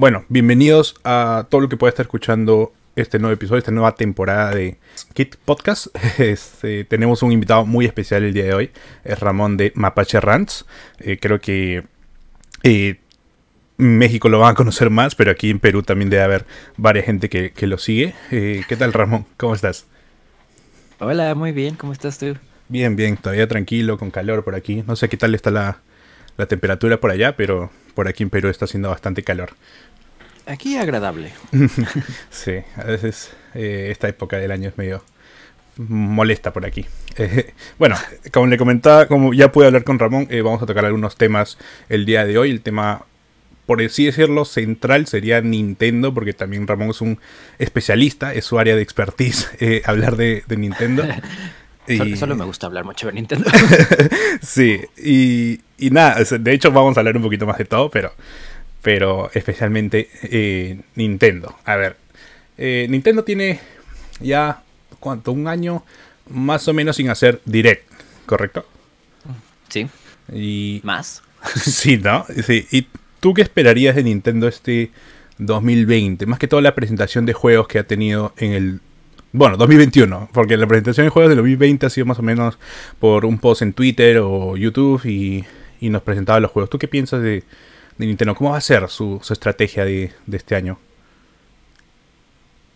Bueno, bienvenidos a todo lo que pueda estar escuchando este nuevo episodio, esta nueva temporada de Kit Podcast. Este, tenemos un invitado muy especial el día de hoy, es Ramón de Mapache Rants. Eh, creo que eh, México lo van a conocer más, pero aquí en Perú también debe haber varias gente que, lo sigue. Eh, ¿Qué tal Ramón? ¿Cómo estás? Hola, muy bien, ¿cómo estás tú? Bien, bien, todavía tranquilo, con calor por aquí. No sé qué tal está la, la temperatura por allá, pero por aquí en Perú está haciendo bastante calor. Aquí agradable. sí, a veces eh, esta época del año es medio molesta por aquí. Eh, bueno, como le comentaba, como ya pude hablar con Ramón, eh, vamos a tocar algunos temas el día de hoy. El tema, por así decirlo, central sería Nintendo, porque también Ramón es un especialista, es su área de expertise hablar de, Nintendo. Y... Solo, me gusta hablar mucho de Nintendo. sí, y, y nada, de hecho vamos a hablar un poquito más de todo, pero pero especialmente eh, Nintendo. A ver, eh, Nintendo tiene ya, ¿cuánto? Un año más o menos sin hacer direct, ¿correcto? Sí. Y... ¿Más? sí, ¿no? Sí. ¿Y tú qué esperarías de Nintendo este 2020? Más que toda la presentación de juegos que ha tenido en el... Bueno, 2021, porque la presentación de juegos de 2020 ha sido más o menos por un post en Twitter o YouTube y, y nos presentaba los juegos. ¿Tú qué piensas de, de Nintendo. ¿Cómo va a ser su, estrategia de, este año?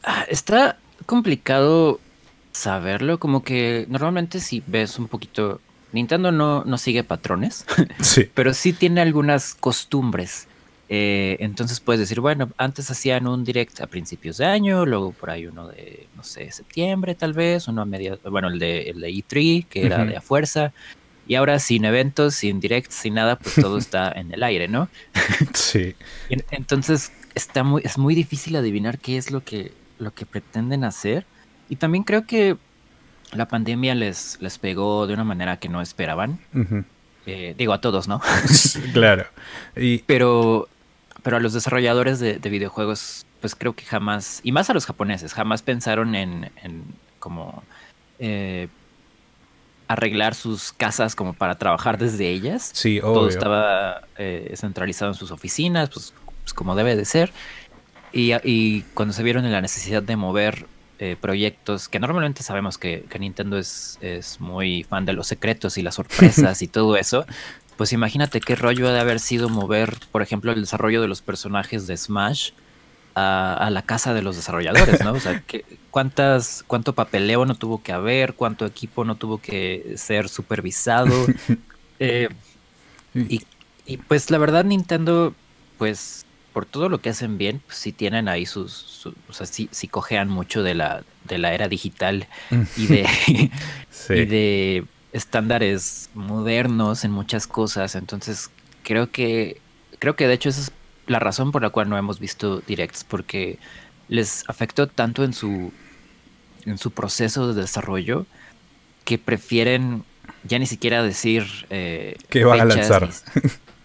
Ah, está complicado saberlo, como que normalmente si ves un poquito... Nintendo no, no sigue patrones, sí. pero sí tiene algunas costumbres. Eh, entonces puedes decir, bueno, antes hacían un direct a principios de año, luego por ahí uno de, no sé, septiembre tal vez, uno a media, bueno, el de, el de E3, que era de a fuerza, y ahora sin eventos, sin direct, sin nada, pues todo está en el aire, ¿no? Sí. Entonces está muy, es muy difícil adivinar qué es lo que, lo que pretenden hacer. Y también creo que la pandemia les, les pegó de una manera que no esperaban. Eh, digo, a todos, ¿no? claro. Y... Pero, pero a los desarrolladores de, videojuegos, pues creo que jamás, y más a los japoneses, jamás pensaron en, en como... Eh, arreglar sus casas como para trabajar desde ellas. Sí, Todo estaba eh, centralizado en sus oficinas, pues, pues como debe de ser. Y, cuando se vieron en la necesidad de mover eh, proyectos, que normalmente sabemos que, Nintendo es, es, muy fan de los secretos y las sorpresas y todo eso, pues imagínate qué rollo ha de haber sido mover, por ejemplo, el desarrollo de los personajes de Smash a, la casa de los desarrolladores, ¿no? O sea, cuántas, cuánto papeleo no tuvo que haber, cuánto equipo no tuvo que ser supervisado. Eh, y, pues la verdad Nintendo, pues por todo lo que hacen bien, pues sí tienen ahí sus, o sea, sí, sí, cojean mucho de la, de la era digital y de, y de estándares modernos en muchas cosas. Entonces creo que, creo que de hecho eso es la razón por la cual no hemos visto directs, porque les afectó tanto en su, en su proceso de desarrollo que prefieren ya ni siquiera decir eh, que van a lanzar.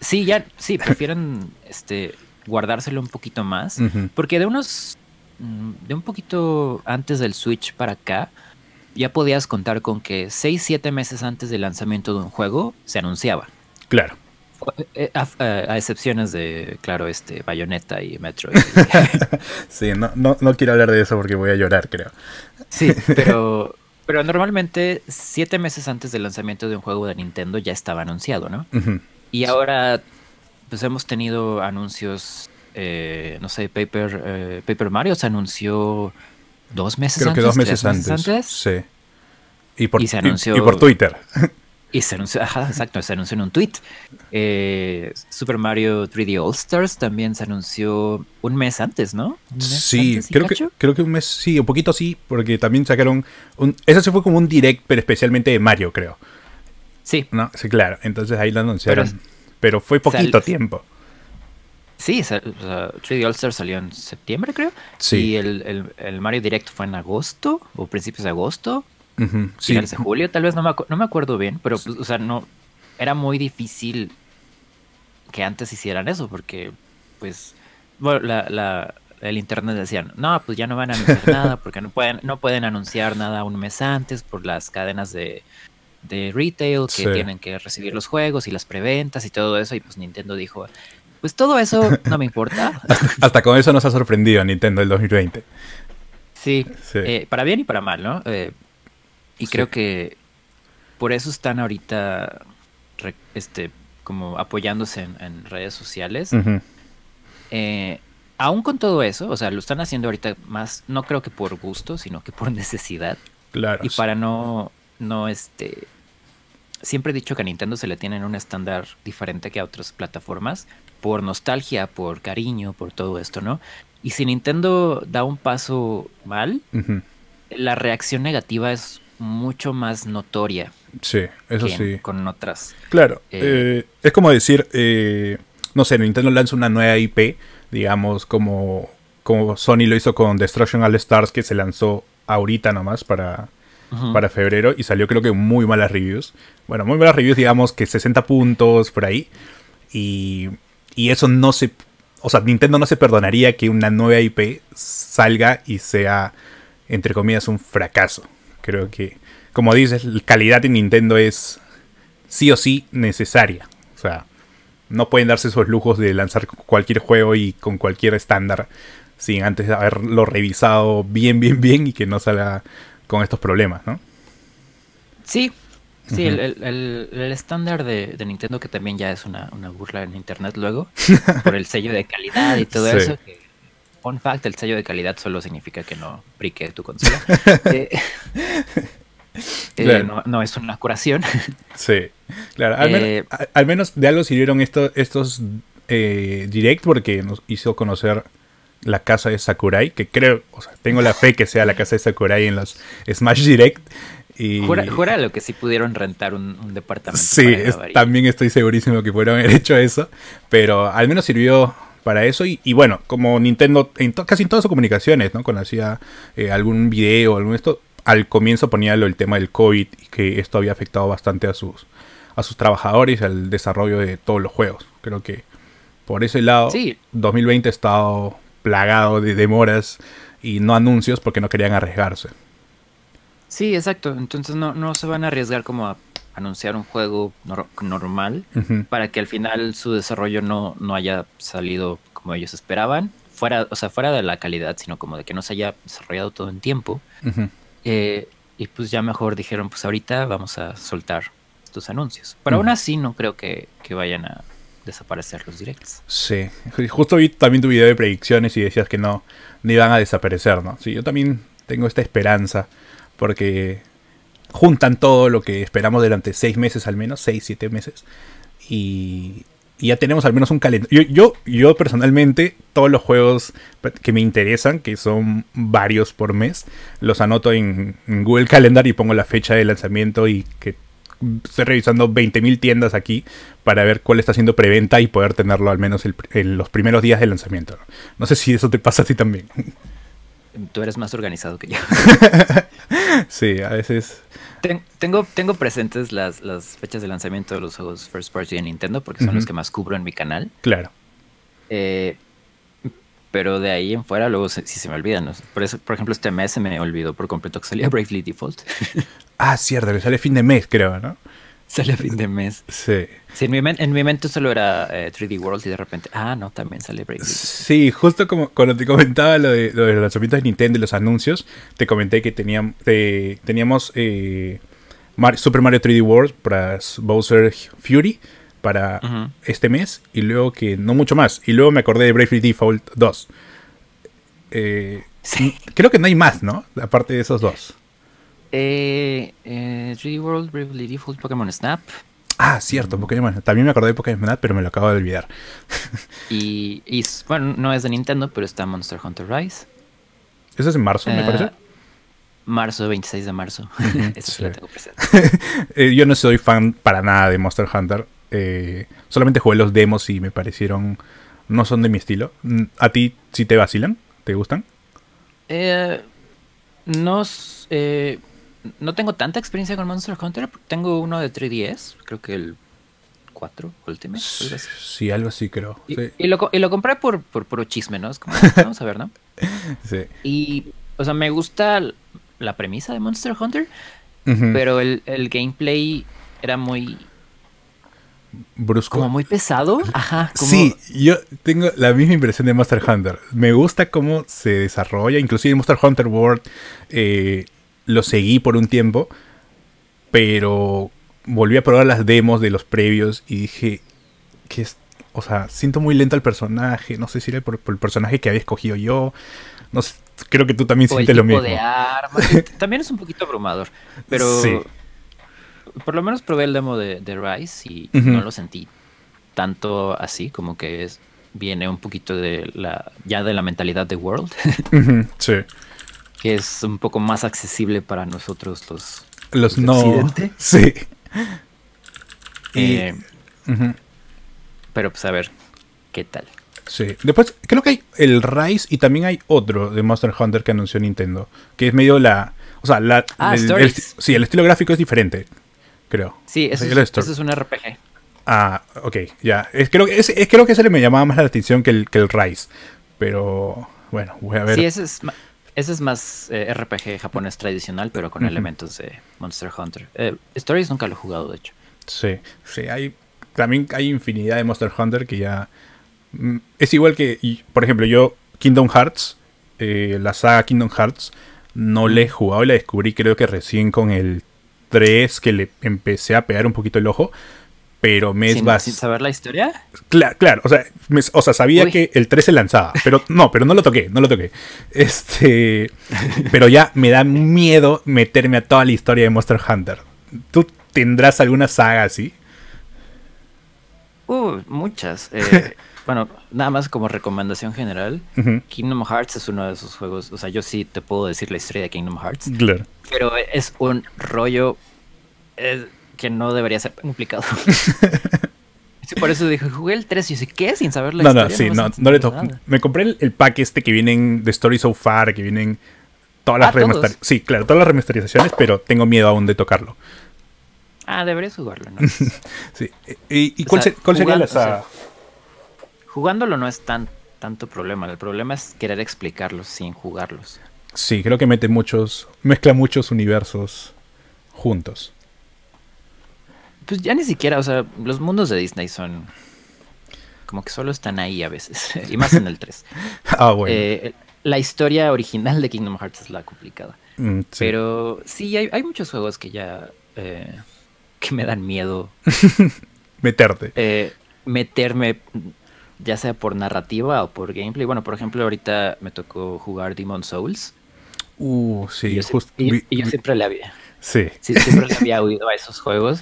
Sí, ya, sí, prefieren este guardárselo un poquito más, porque de unos mm, de un poquito antes del Switch para acá, ya podías contar con que 6, 7 meses antes del lanzamiento de un juego se anunciaba. Claro. Eh, a, excepciones de, claro, este Bayonetta y Metro. sí, no, no, quiero hablar de eso porque voy a llorar, creo. Sí, pero, pero normalmente siete meses antes del lanzamiento de un juego de Nintendo ya estaba anunciado, ¿no? Y ahora, pues hemos tenido anuncios, eh, no sé, Paper, eh, Paper Mario se anunció dos meses antes. Creo que dos meses, antes. Sí. Y por, se anunció, y por Twitter. Y se anunció, ajá, exacto, se anunció en un tweet. Eh, Super Mario 3D All Stars también se anunció un mes antes, ¿no? sí, creo que, creo que un mes, sí, un poquito sí, porque también sacaron. Un, eso se fue como un direct, pero especialmente de Mario, creo. Sí. ¿No? Sí, claro. Entonces ahí lo anunciaron. Pero, fue poquito tiempo. Sí, 3D All Stars salió en septiembre, creo. Sí. Y el, el Mario Direct fue en agosto, o principios de agosto sí. de julio, tal vez no me, no me acuerdo bien, pero, pues, o sea, no, era muy difícil que antes hicieran eso, porque, pues, bueno, la, el internet decían, no, pues ya no van a anunciar nada porque no pueden, no pueden anunciar nada un mes antes por las cadenas de, de retail que tienen que recibir los juegos y las preventas y todo eso. Y pues Nintendo dijo, pues todo eso no me importa. hasta, con eso nos ha sorprendido Nintendo el 2020. Sí, eh, para bien y para mal, ¿no? Eh, y creo que por eso están ahorita este, como apoyándose en, redes sociales. Eh, aún con todo eso, o sea, lo están haciendo ahorita más, no creo que por gusto, sino que por necesidad. Claro. Y para no, no, este, siempre he dicho que a Nintendo se le tienen un estándar diferente que a otras plataformas, por nostalgia, por cariño, por todo esto, ¿no? Y si Nintendo da un paso mal, la reacción negativa es mucho más notoria. Sí, eso sí. Con otras. Claro. Eh, eh, es como decir, eh, no sé, Nintendo lanza una nueva IP, digamos, como, como Sony lo hizo con Destruction All Stars, que se lanzó ahorita nomás para, para febrero y salió creo que muy malas reviews. Bueno, muy malas reviews, digamos que 60 puntos por ahí. Y, y eso no se... O sea, Nintendo no se perdonaría que una nueva IP salga y sea, entre comillas, un fracaso. Creo que, como dices, calidad en Nintendo es sí o sí necesaria. O sea, no pueden darse esos lujos de lanzar cualquier juego y con cualquier estándar sin antes haberlo revisado bien, bien, bien y que no salga con estos problemas, ¿no? Sí, sí, el, estándar de, Nintendo que también ya es una, burla en internet luego, por el sello de calidad y todo eso. Que, fun fact, el sello de calidad solo significa que no brique tu consola. Eh, eh, no, es una curación. Sí, claro. Eh, al, menos, de algo sirvieron estos direct porque nos hizo conocer la casa de Sakurai, que creo, o sea, tengo la fe que sea la casa de Sakurai en los Smash Direct. Y... Jura, lo que sí pudieron rentar un, departamento. Sí, también estoy segurísimo que pudieron haber hecho eso, pero al menos sirvió para eso y, bueno, como Nintendo en casi en todas sus comunicaciones, ¿no? Cuando hacía eh, algún video, algún esto, al comienzo ponía lo, el tema del COVID y que esto había afectado bastante a sus, a sus trabajadores y al desarrollo de todos los juegos. Creo que por ese lado, 2020 ha estado plagado de demoras y no anuncios porque no querían arriesgarse. Sí, exacto. Entonces no, no se van a arriesgar como a anunciar un juego normal para que al final su desarrollo no, no haya salido como ellos esperaban. Fuera, o sea, fuera de la calidad, sino como de que no se haya desarrollado todo en tiempo. Eh, y pues ya mejor dijeron, pues ahorita vamos a soltar estos anuncios. Pero aún así no creo que vayan a, desaparecer los directs. Sí, justo vi también tu video de predicciones y decías que no, no iban a desaparecer, ¿no? Sí, yo también tengo esta esperanza porque juntan todo lo que esperamos durante seis meses al menos, seis, siete meses, y, ya tenemos al menos un calendario. Yo, personalmente, todos los juegos que me interesan, que son varios por mes, los anoto en, en Google Calendar y pongo la fecha de lanzamiento y que estoy revisando 20.000 tiendas aquí para ver cuál está haciendo preventa y poder tenerlo al menos en los primeros días de lanzamiento. No sé si eso te pasa a ti también. Tú eres más organizado que yo. sí, a veces. tengo, tengo presentes las, las, fechas de lanzamiento de los juegos First Party de Nintendo porque son los que más cubro en mi canal. Claro. Eh, pero de ahí en fuera luego sí se me olvidan. Por, eso, por ejemplo, este mes se me olvidó por completo que salía Bravely Default. Ah, cierto, que sale fin de mes, creo, ¿no? Sale fin de mes. Sí. sí en, mi en, mi mente solo era 3D eh, World y de repente, ah, no, también sale Bravely Sí, justo como cuando te comentaba lo de, los lanzamientos de Nintendo y los anuncios, te comenté que teníamos, teníamos eh, Super Mario 3D World para Bowser Fury para este mes y luego que no mucho más. Y luego me acordé de Bravely Default 2. Eh, sí. Creo que no hay más, ¿no? Aparte de esos dos. Eh, eh, 3D World, Bravely Default, Pokémon Snap. Ah, cierto, Pokémon. También me acordé de Pokémon Snap, pero me lo acabo de olvidar. y, y, bueno, no es de Nintendo, pero está Monster Hunter Rise. ¿Eso es en marzo, me parece? Eh, marzo, 26 de marzo. Eso sí lo tengo presente. Eh, yo no soy fan para nada de Monster Hunter. Eh, solamente jugué los demos y me parecieron. No son de mi estilo. ¿A ti sí te vacilan? ¿Te gustan? Eh, no. Eh, no tengo tanta experiencia con Monster Hunter. Tengo uno de 3DS. Creo que el 4 Ultimate. Sí, sí, algo así creo. Y, sí. y lo, y lo compré por, por puro chisme, ¿no? Es como, vamos a ver, ¿no? Sí. Y, o sea, me gusta la premisa de Monster Hunter, pero el, el gameplay era muy, Brusco. como muy pesado. Ajá, como, Sí, yo tengo la misma impresión de Monster Hunter. Me gusta cómo se desarrolla. Inclusive Monster Hunter World eh, lo seguí por un tiempo. Pero volví a probar las demos de los previos y dije que es... O sea, siento muy lento al personaje. No sé si era por, por el personaje que había escogido yo. No sé, creo que tú también o el sientes lo tipo mismo. de arma. También es un poquito abrumador, pero Sí. por lo menos probé el demo de, de Rise y no lo sentí tanto así, como que es, viene un poquito de la ya de la mentalidad de World, sí. Que es un poco más accesible para nosotros los Los ¿De no... Occidente? Sí. Y- eh, pero pues a ver qué tal. Sí. Después, creo que hay el Rise y también hay otro de Monster Hunter que anunció Nintendo. Que es medio la. O sea, la. Ah, el, sí, el estilo gráfico es diferente. Creo. Sí, O eso, sea, es, eso es un RPG. Ah, ok, ya. Es, creo, que ese, es- creo que ese le me llamaba más la atención que el, que el Rise. Pero bueno, voy a ver. Sí, ese es, ese es más eh, RPG japonés tradicional, pero con elementos de Monster Hunter. Eh, Stories nunca lo he jugado, de hecho. Sí, sí, hay. También hay infinidad de Monster Hunter que ya. mm, Es igual que. por ejemplo, yo, Kingdom Hearts, eh, la saga Kingdom Hearts, no le he jugado y la descubrí, creo que recién con el 3 que le empecé a pegar un poquito el ojo. Pero me es sin, bas- sin saber la historia. Cla- claro, o sea, me- o sea, sabía Uy. que el 3 se lanzaba, pero no, pero no lo toqué, no lo toqué. Este, pero ya me da miedo meterme a toda la historia de Monster Hunter. ¿Tú tendrás alguna saga así? Uh, muchas. Eh, bueno, nada más como recomendación general. Kingdom Hearts es uno de esos juegos. O sea, yo sí te puedo decir la historia de Kingdom Hearts. Claro. Pero es un rollo eh, que no debería ser tan complicado. Sí, por eso dije, jugué el 3 y sé, ¿qué? Sin saber la No, no, historia. sí, vas a no, no le toco. Me compré el, el pack este que vienen de Story So Far, que vienen todas las Ah, remasterizaciones. Sí, claro, todas las remasterizaciones, pero tengo miedo aún de tocarlo. Ah, deberías jugarlo, ¿no? Sí. ¿Y, cuál, sea, se- cuál sería la o sea, Jugándolo no es tan tanto problema. El problema es querer explicarlos sin jugarlos. Sí, creo que mete muchos, mezcla muchos universos juntos. Pues ya ni siquiera, o sea, los mundos de Disney son como que solo están ahí a veces. y más en el 3. Ah, bueno. Eh, la historia original de Kingdom Hearts es la complicada. Mm, sí. Pero sí, hay, hay muchos juegos que ya eh, que me dan miedo Meterte. eh, meterme, ya sea por narrativa o por gameplay. Bueno, por ejemplo, ahorita me tocó jugar Demon Souls. Uh, sí, y yo, justo. y- vi- y yo vi- siempre le había, sí. sí, siempre le había oído a esos juegos.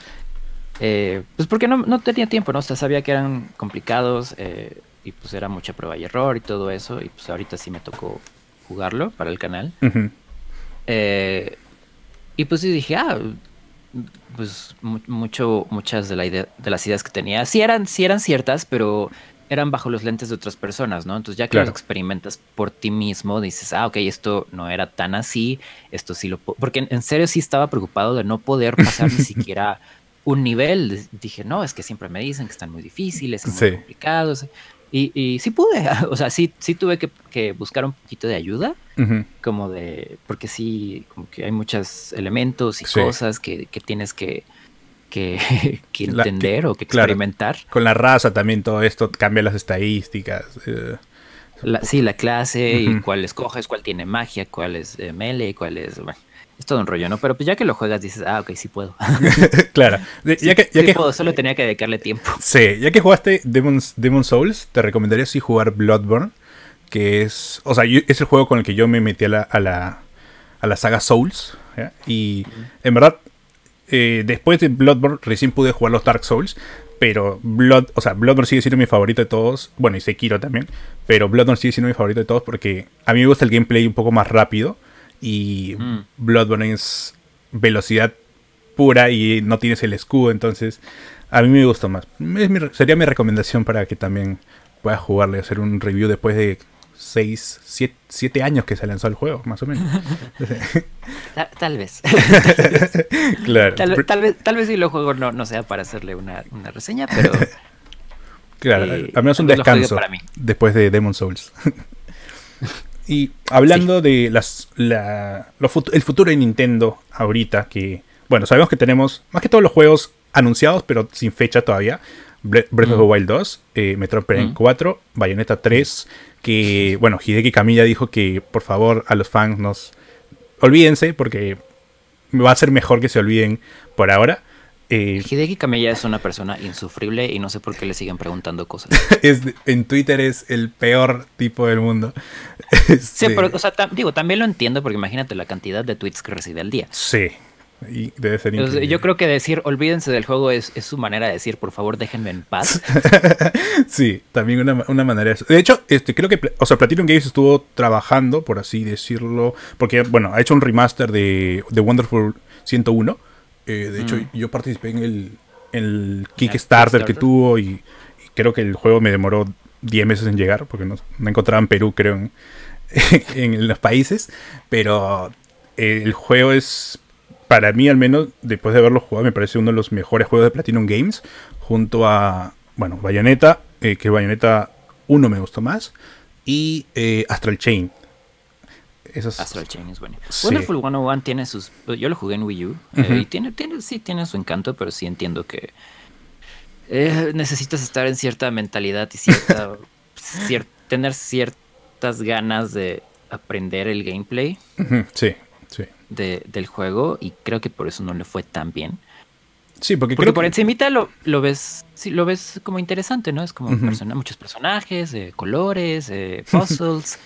Eh, pues porque no, no tenía tiempo, ¿no? O sea, sabía que eran complicados eh, y pues era mucha prueba y error y todo eso. Y pues ahorita sí me tocó jugarlo para el canal. Ujú. Eh, y pues sí dije, ah, pues mu- mucho, muchas de, la idea, de las ideas que tenía, sí eran, sí eran ciertas, pero eran bajo los lentes de otras personas, ¿no? Entonces ya que Claro. los experimentas por ti mismo, dices, ah, ok, esto no era tan así, esto sí lo puedo... Porque en, en serio sí estaba preocupado de no poder pasar ni siquiera un nivel. Dije, no, es que siempre me dicen que están muy difíciles, y muy Sí. complicados. Y, y sí pude, o sea, sí, sí tuve que, que buscar un poquito de ayuda como de, porque sí, como que hay muchos elementos y Sí. cosas que, que tienes que, que, que La- entender o que claro. experimentar. Con la raza también todo esto cambia las estadísticas. eh, La- sí, la clase y Ujú. cuál escoges, cuál tiene magia, cuál es eh, melee, cuál es, bueno, es todo un rollo, ¿no? Pero pues ya que lo juegas dices, ah, ok, sí puedo. claro. De- ya que, ya sí que, puedo, solo tenía que dedicarle tiempo. sí, ya que jugaste Demon's, Demon Souls, te recomendaría sí jugar Bloodborne. Que es. O sea, yo- es el juego con el que yo me metí a la, a la, a la saga Souls. ¿ya? Y en verdad, eh, después de Bloodborne, recién pude jugar los Dark Souls. Pero Blood, o sea, Bloodborne sigue siendo mi favorito de todos. Bueno, y Sekiro también. Pero Bloodborne sigue siendo mi favorito de todos porque a mí me gusta el gameplay un poco más rápido. Y Mm. Bloodborne es velocidad pura y no tienes el escudo. Entonces, a mí me gustó más. Es mi re- sería mi recomendación para que también puedas jugarle, hacer un review después de seis, siete, años que se lanzó el juego, más o menos. tal, vez. claro. Tal, vez, tal vez si lo juego no, no sea para hacerle una, reseña, pero... Claro, eh, al menos un descanso después de Demon Souls. Y hablando de las, la, el futuro de Nintendo ahorita, que, bueno, sabemos que tenemos más que todos los juegos anunciados, pero sin fecha todavía. Breath of the. Wild 2, eh, Metroid Prime 4, mm. Bayonetta 3, que, bueno, Hideki Kamiya dijo que por favor a los fans nos olvídense porque va a ser mejor que se olviden por ahora. Eh, Hideki Kamiya es una persona insufrible y no sé por qué le siguen preguntando cosas. en Twitter es el peor tipo del mundo. sí, pero, o sea, digo, también lo entiendo porque imagínate la cantidad de tweets que recibe al día. Sí, y debe ser Yo creo que decir olvídense del juego es, su manera de decir por favor déjenme en paz. sí, también una, una manera de De hecho, este, creo que o sea, Platinum Games estuvo trabajando, por así decirlo, porque bueno, ha hecho un remaster de, de Wonderful 101. Eh, de hecho, mm. yo participé en el, el Kickstarter, que tuvo y, creo que el juego me demoró 10 meses en llegar porque no, no encontraba en Perú, creo, en, en los países. Pero el juego es para mí al menos, después de haberlo jugado, me parece uno de los mejores juegos de Platinum Games, junto a, bueno, Bayonetta, eh, que Bayonetta 1 me gustó más, y eh, Astral Chain. Astral Chain es bueno. Wonderful 101 tiene sus... Yo lo jugué en Wii U, eh, y tiene, tiene, sí tiene su encanto, pero sí entiendo que necesitas estar en cierta mentalidad y cierta, tener ciertas ganas de aprender el gameplay. Sí del juego y creo que por eso no le fue tan bien. Sí, porque, porque por encimita lo, lo ves sí, lo ves como interesante, ¿no? Es como muchos personajes, eh, colores, eh, puzzles.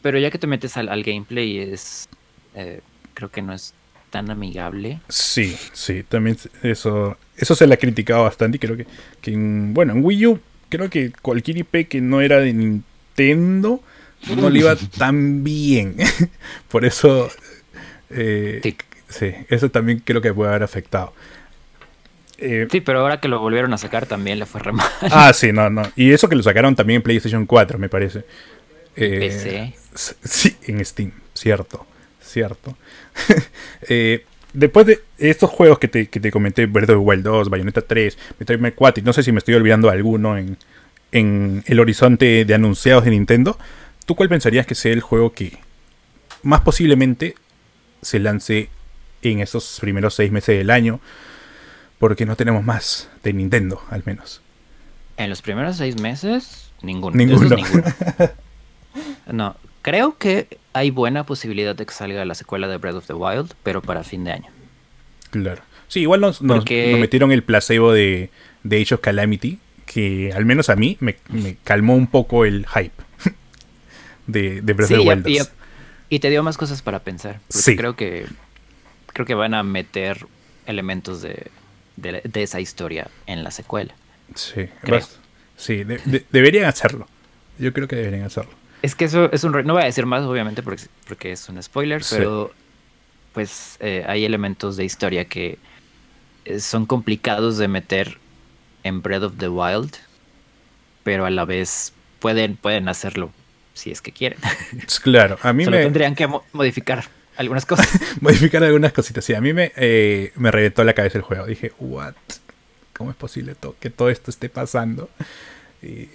pero ya que te metes al, gameplay es eh, creo que no es tan amigable. Sí, sí, también eso eso se le ha criticado bastante y creo que, que bueno, en Wii U creo que cualquier IP que no era de Nintendo no le iba tan bien. Por eso eh, sí. eso también creo que puede haber afectado. Eh, sí, pero ahora que lo volvieron a sacar también le fue re mal. Ah, sí, no, no. Y eso que lo sacaron también en PlayStation 4, me parece. Eh, PC. Sí, en Steam, cierto, cierto. eh, después de estos juegos que te, que te comenté, Breath of the Wild 2, Bayonetta 3, Metroid 4, y no sé si me estoy olvidando alguno en, en el horizonte de anunciados de Nintendo, ¿tú cuál pensarías que sea el juego que más posiblemente se lance en esos primeros seis meses del año, porque no tenemos más de Nintendo, al menos. En los primeros seis meses, ninguno. Ninguno. no, creo que hay buena posibilidad de que salga la secuela de Breath of the Wild, pero para fin de año. Claro. Sí, igual nos, metieron el placebo de, de Age of Calamity, que al menos a mí me, calmó un poco el hype de, de Breath of the Wild. Y te dio más cosas para pensar. sí. Creo que, creo que van a meter elementos de, esa historia en la secuela. Sí, sí deberían hacerlo. Yo creo que deberían hacerlo. Es que eso es un... No voy a decir más, obviamente, porque, porque es un spoiler, pero pues eh, hay elementos de historia que eh, son complicados de meter en Breath of the Wild, pero a la vez pueden, pueden hacerlo si es que quieren. Claro, a mí Solo tendrían que modificar algunas cosas. modificar algunas cositas, sí. A mí me, eh, me reventó la cabeza el juego. Dije, ¿what? ¿Cómo es posible que todo esto esté pasando? Y,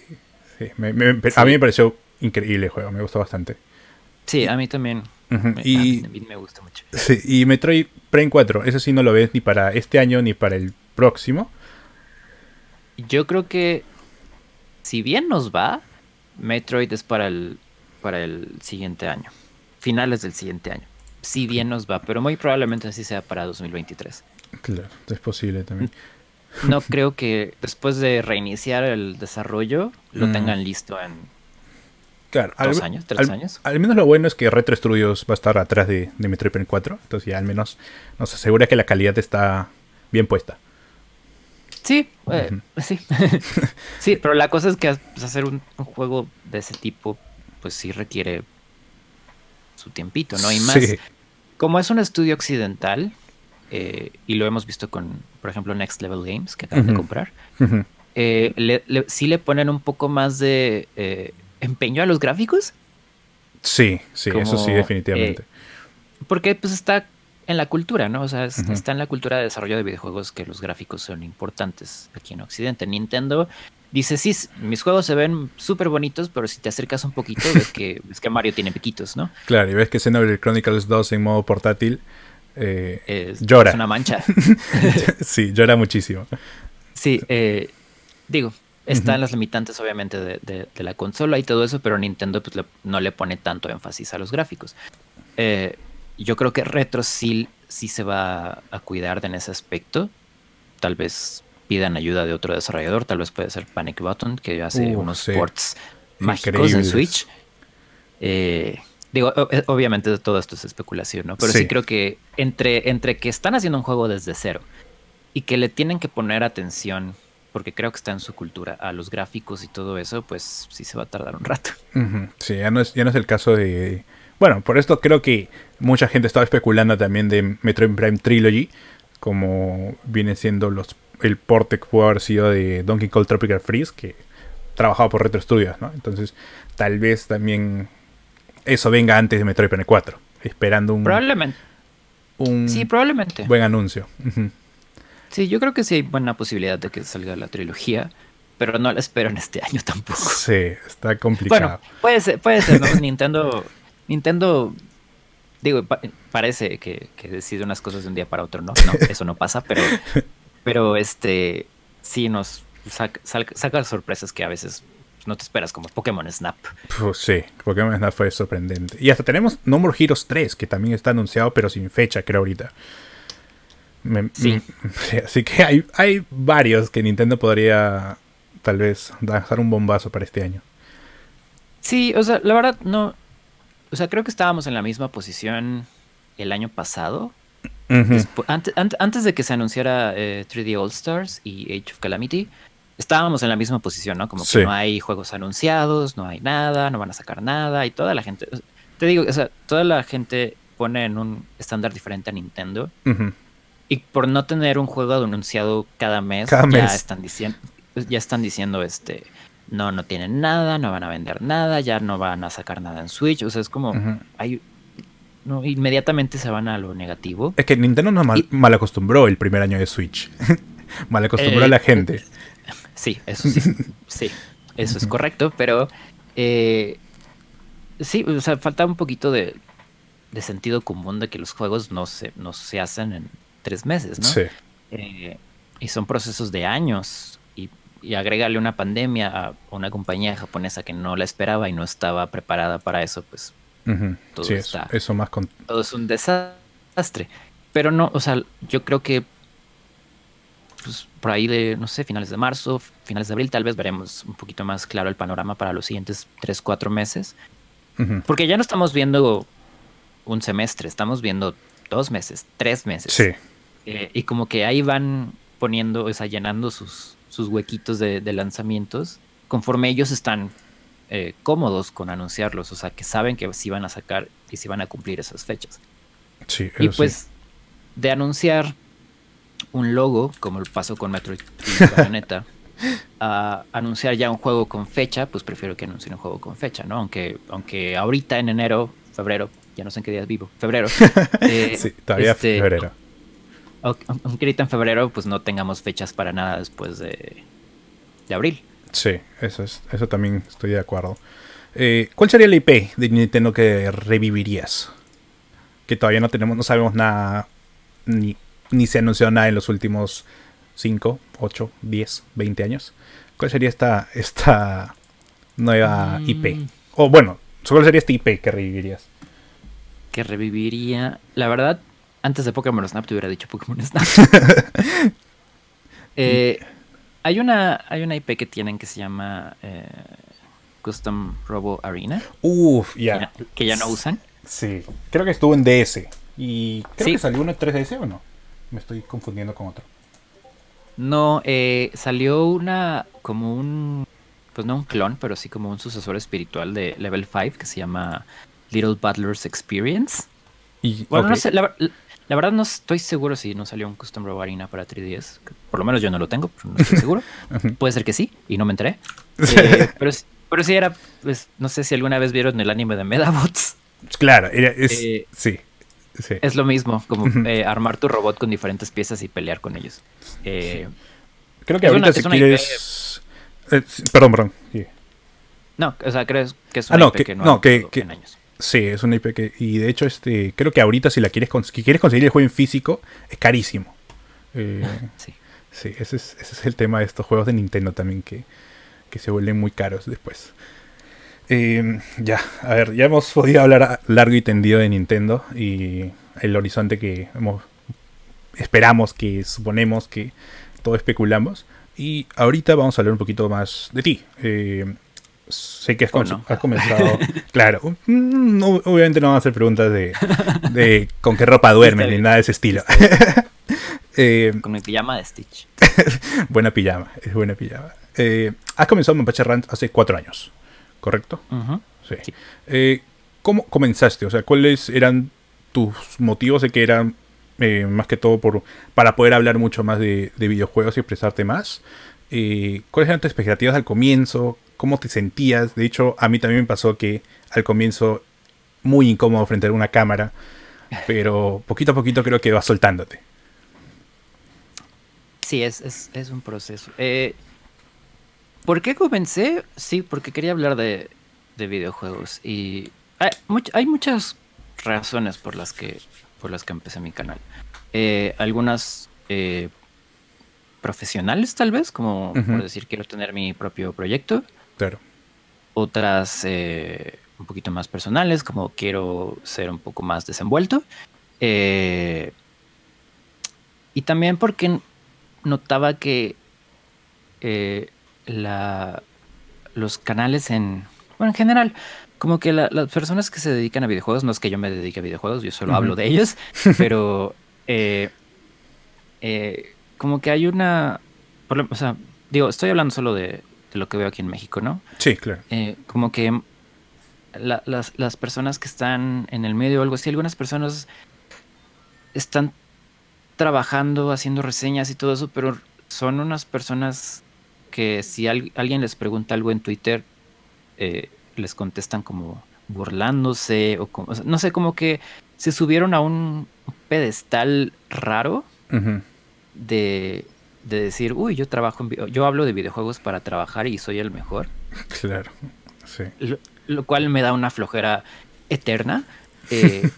sí, me, A mí me pareció increíble juego, me gustó bastante. Sí, a mí también. y, a mí me gusta mucho. Sí, y Metroid Prime 4, eso sí no lo ves ni para este año ni para el próximo. Yo creo que si bien nos va, Metroid es para el, para el siguiente año. Finales del siguiente año. Si bien nos va, pero muy probablemente así sea para 2023. Claro, es posible también. No creo que después de reiniciar el desarrollo lo mm. tengan listo en claro, dos años, tres años. Al menos lo bueno es que Retro Studios va a estar atrás de, de Metroid Prime 4. Entonces ya al menos nos asegura que la calidad está bien puesta. Sí, eh, sí. sí, pero la cosa es que pues, hacer un, juego de ese tipo, pues sí requiere su tiempito, ¿no? Y más, como es un estudio occidental, eh, y lo hemos visto con, por ejemplo, Next Level Games, que acaban de comprar, eh, sí le ponen un poco más de empeño a los gráficos. Sí, sí, eso sí, definitivamente. Eh, porque pues está en la cultura, ¿no? O sea, está en la cultura de desarrollo de videojuegos que los gráficos son importantes aquí en Occidente. Nintendo dice, sí, mis juegos se ven súper bonitos, pero si te acercas un poquito ves que, ves que Mario tiene piquitos, ¿no? Claro, y ves que Xenoblade Chronicles 2 en modo portátil eh, llora. Es una mancha. sí, llora muchísimo. Sí, eh, digo, están las limitantes obviamente de, la consola y todo eso, pero Nintendo pues, no le pone tanto énfasis a los gráficos. Eh, yo creo que Retro sí, sí se va a cuidar en ese aspecto. Tal vez pidan ayuda de otro desarrollador, tal vez puede ser Panic Button, que hace uh, unos ports mágicos en Switch. Eh, digo, obviamente todo esto es especulación, ¿no? Pero sí. creo que entre, entre que están haciendo un juego desde cero y que le tienen que poner atención, porque creo que está en su cultura, a los gráficos y todo eso, pues sí se va a tardar un rato. Sí, ya no, es, ya no es el caso de... Bueno, por esto creo que mucha gente estaba especulando también de Metroid Prime Trilogy, como viene siendo los el porte que pudo haber sido de Donkey Kong Tropical Freeze, que trabajaba por Retro Studios, ¿no? Entonces, tal vez también eso venga antes de Metroid Prime 4, esperando un... Probablemente. Un sí, probablemente. Buen anuncio. Sí, yo creo que sí hay buena posibilidad de que salga la trilogía, pero no la espero en este año tampoco. Sí, está complicado. Bueno, puede ser, puede ser, ¿no? Nintendo, Nintendo, digo, parece que, que, decide unas cosas de un día para otro, ¿no? No, eso no pasa, pero pero este, sí nos saca, sorpresas que a veces no te esperas, como Pokémon Snap. sí, Pokémon Snap fue sorprendente. Y hasta tenemos No More Heroes 3, que también está anunciado, pero sin fecha, creo ahorita. sí. Así que hay, hay varios que Nintendo podría tal vez dar un bombazo para este año. Sí, o sea, la verdad no. O sea, creo que estábamos en la misma posición el año pasado antes, de que se anunciara 3D eh, All Stars y Age of Calamity, estábamos en la misma posición, ¿no? Como que no hay juegos anunciados, no hay nada, no van a sacar nada y toda la gente, te digo, o sea, toda la gente pone en un estándar diferente a Nintendo. Y por no tener un juego anunciado cada mes, ya están diciendo, ya están diciendo este, no, no tienen nada, no van a vender nada, ya no van a sacar nada en Switch. O sea, es como, hay no, inmediatamente se van a lo negativo. Es que Nintendo nos mal, acostumbró el primer año de Switch. mal acostumbró a la eh, gente. Sí, eso sí. sí, eso es correcto, pero eh, sí, o sea, falta un poquito de, sentido común de que los juegos no se, no se hacen en tres meses, ¿no? Sí. Eh, y son procesos de años. Y, y agregarle una pandemia a una compañía japonesa que no la esperaba y no estaba preparada para eso, pues todo eso, más Todo es un desastre. Pero no, o sea, yo creo que pues, por ahí de, no sé, finales de marzo, finales de abril, tal vez veremos un poquito más claro el panorama para los siguientes 3, 4 meses. Porque ya no estamos viendo un semestre, estamos viendo dos meses, tres meses. Sí. Eh, y como que ahí van poniendo, o sea, llenando sus, sus huequitos de, de lanzamientos conforme ellos están eh, cómodos con anunciarlos, o sea, que saben que sí van a sacar y si van a cumplir esas fechas. Sí, y pues de anunciar un logo, como el paso con Metroid y a anunciar ya un juego con fecha, pues prefiero que anuncien un juego con fecha, ¿no? Aunque, aunque ahorita en enero, febrero, ya no sé en qué días vivo, febrero. Eh, sí, todavía este, febrero. Aunque ahorita en febrero, pues no tengamos fechas para nada después de, de abril. Sí, eso, es, eso también estoy de acuerdo. Eh, ¿Cuál sería la IP de Nintendo que revivirías? Que todavía no tenemos, no sabemos nada, ni, ni se anunció nada en los últimos 5, 8, 10, 20 años. ¿Cuál sería esta, esta nueva mm. IP? O bueno, ¿cuál sería esta IP que revivirías? Que reviviría. La verdad, antes de Pokémon Snap te hubiera dicho Pokémon Snap. eh, hay una, hay una IP que tienen que se llama eh, Custom Robo Arena. Uf, ya. Que, ya no usan. Sí. Creo que estuvo en DS. Y creo que salió uno en 3DS o no. Me estoy confundiendo con otro. No, eh, salió una como un pues no un clon, pero sí como un sucesor espiritual de Level 5 que se llama Little Butler's Experience. Y, bueno, no sé, la, la verdad no estoy seguro si no salió un Custom Robo Arena para 3DS. Por lo menos yo no lo tengo, pero no estoy seguro. Puede ser que sí, y no me enteré. Eh, pero, Pero sí era, pues, no sé si alguna vez vieron el anime de Medabots. Claro, es, eh, sí, Es lo mismo, como eh, armar tu robot con diferentes piezas y pelear con ellos. Eh, creo que ahorita si quieres... perdón, perdón. No, o sea, creo que es ah, una IP que, no, no que, en años. Sí, es una IP que... Y de hecho, este creo que ahorita si la quieres, quieres conseguir el juego en físico, es carísimo. sí. Sí, ese es, ese es el tema de estos juegos de Nintendo también, que, que se vuelven muy caros después. Eh, ya, a ver, ya hemos podido hablar largo y tendido de Nintendo y el horizonte que hemos, esperamos, que suponemos, que todo especulamos. Y ahorita vamos a hablar un poquito más de ti. Eh, sé que has, comenzado. claro, mm, obviamente no vamos a hacer preguntas de, de con qué ropa duermes ni nada de ese estilo. Eh, con mi pijama de Stitch. buena pijama, es buena pijama. has comenzado Mapache Rant hace cuatro años. ¿correcto? sí. Eh, ¿Cómo comenzaste? O sea, ¿cuáles eran tus motivos de que eran eh, más que todo por, para poder hablar mucho más de, videojuegos y expresarte más? Eh, ¿Cuáles eran tus expectativas al comienzo? ¿Cómo te sentías? De hecho, a mí también me pasó que al comienzo muy incómodo frente a una cámara, pero poquito a poquito creo que va soltándote. Sí, es, es un proceso. Eh, ¿Por qué comencé? Sí, porque quería hablar de, videojuegos. Y hay, muchas razones por las que, por las que empecé mi canal. Eh, algunas eh, profesionales, tal vez, como por decir, quiero tener mi propio proyecto. Claro. Otras eh, un poquito más personales, como quiero ser un poco más desenvuelto. y también porque notaba que la, los canales en, bueno, en general, como que las personas que se dedican a videojuegos, no es que yo me dedique a videojuegos, yo solo hablo de ellos, pero eh, eh, como que hay una, o sea, digo, estoy hablando solo de, lo que veo aquí en México, ¿no? Sí, claro. Eh, como que las, las personas que están en el medio o algo así, algunas personas están trabajando, haciendo reseñas y todo eso, pero son unas personas que si alguien les pregunta algo en Twitter, eh, les contestan como burlándose o, como, no sé, como que se subieron a un pedestal raro de, decir, uy, yo trabajo en yo hablo de videojuegos para trabajar y soy el mejor. Claro, sí. Lo, cual me da una flojera eterna. Eh,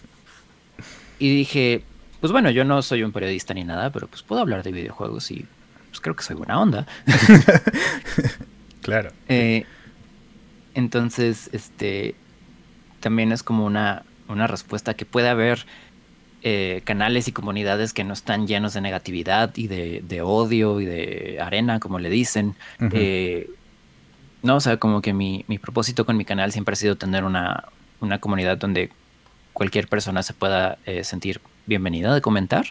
y dije, pues bueno, yo no soy un periodista ni nada, pero pues puedo hablar de videojuegos y pues creo que soy buena onda. claro. Eh, entonces, este, también es como una, una respuesta que puede haber eh, canales y comunidades que no están llenos de negatividad y de, odio y de arena, como le dicen. Eh, no, o sea, como que mi, propósito con mi canal siempre ha sido tener una, una comunidad donde cualquier persona se pueda sentir bienvenida de comentar.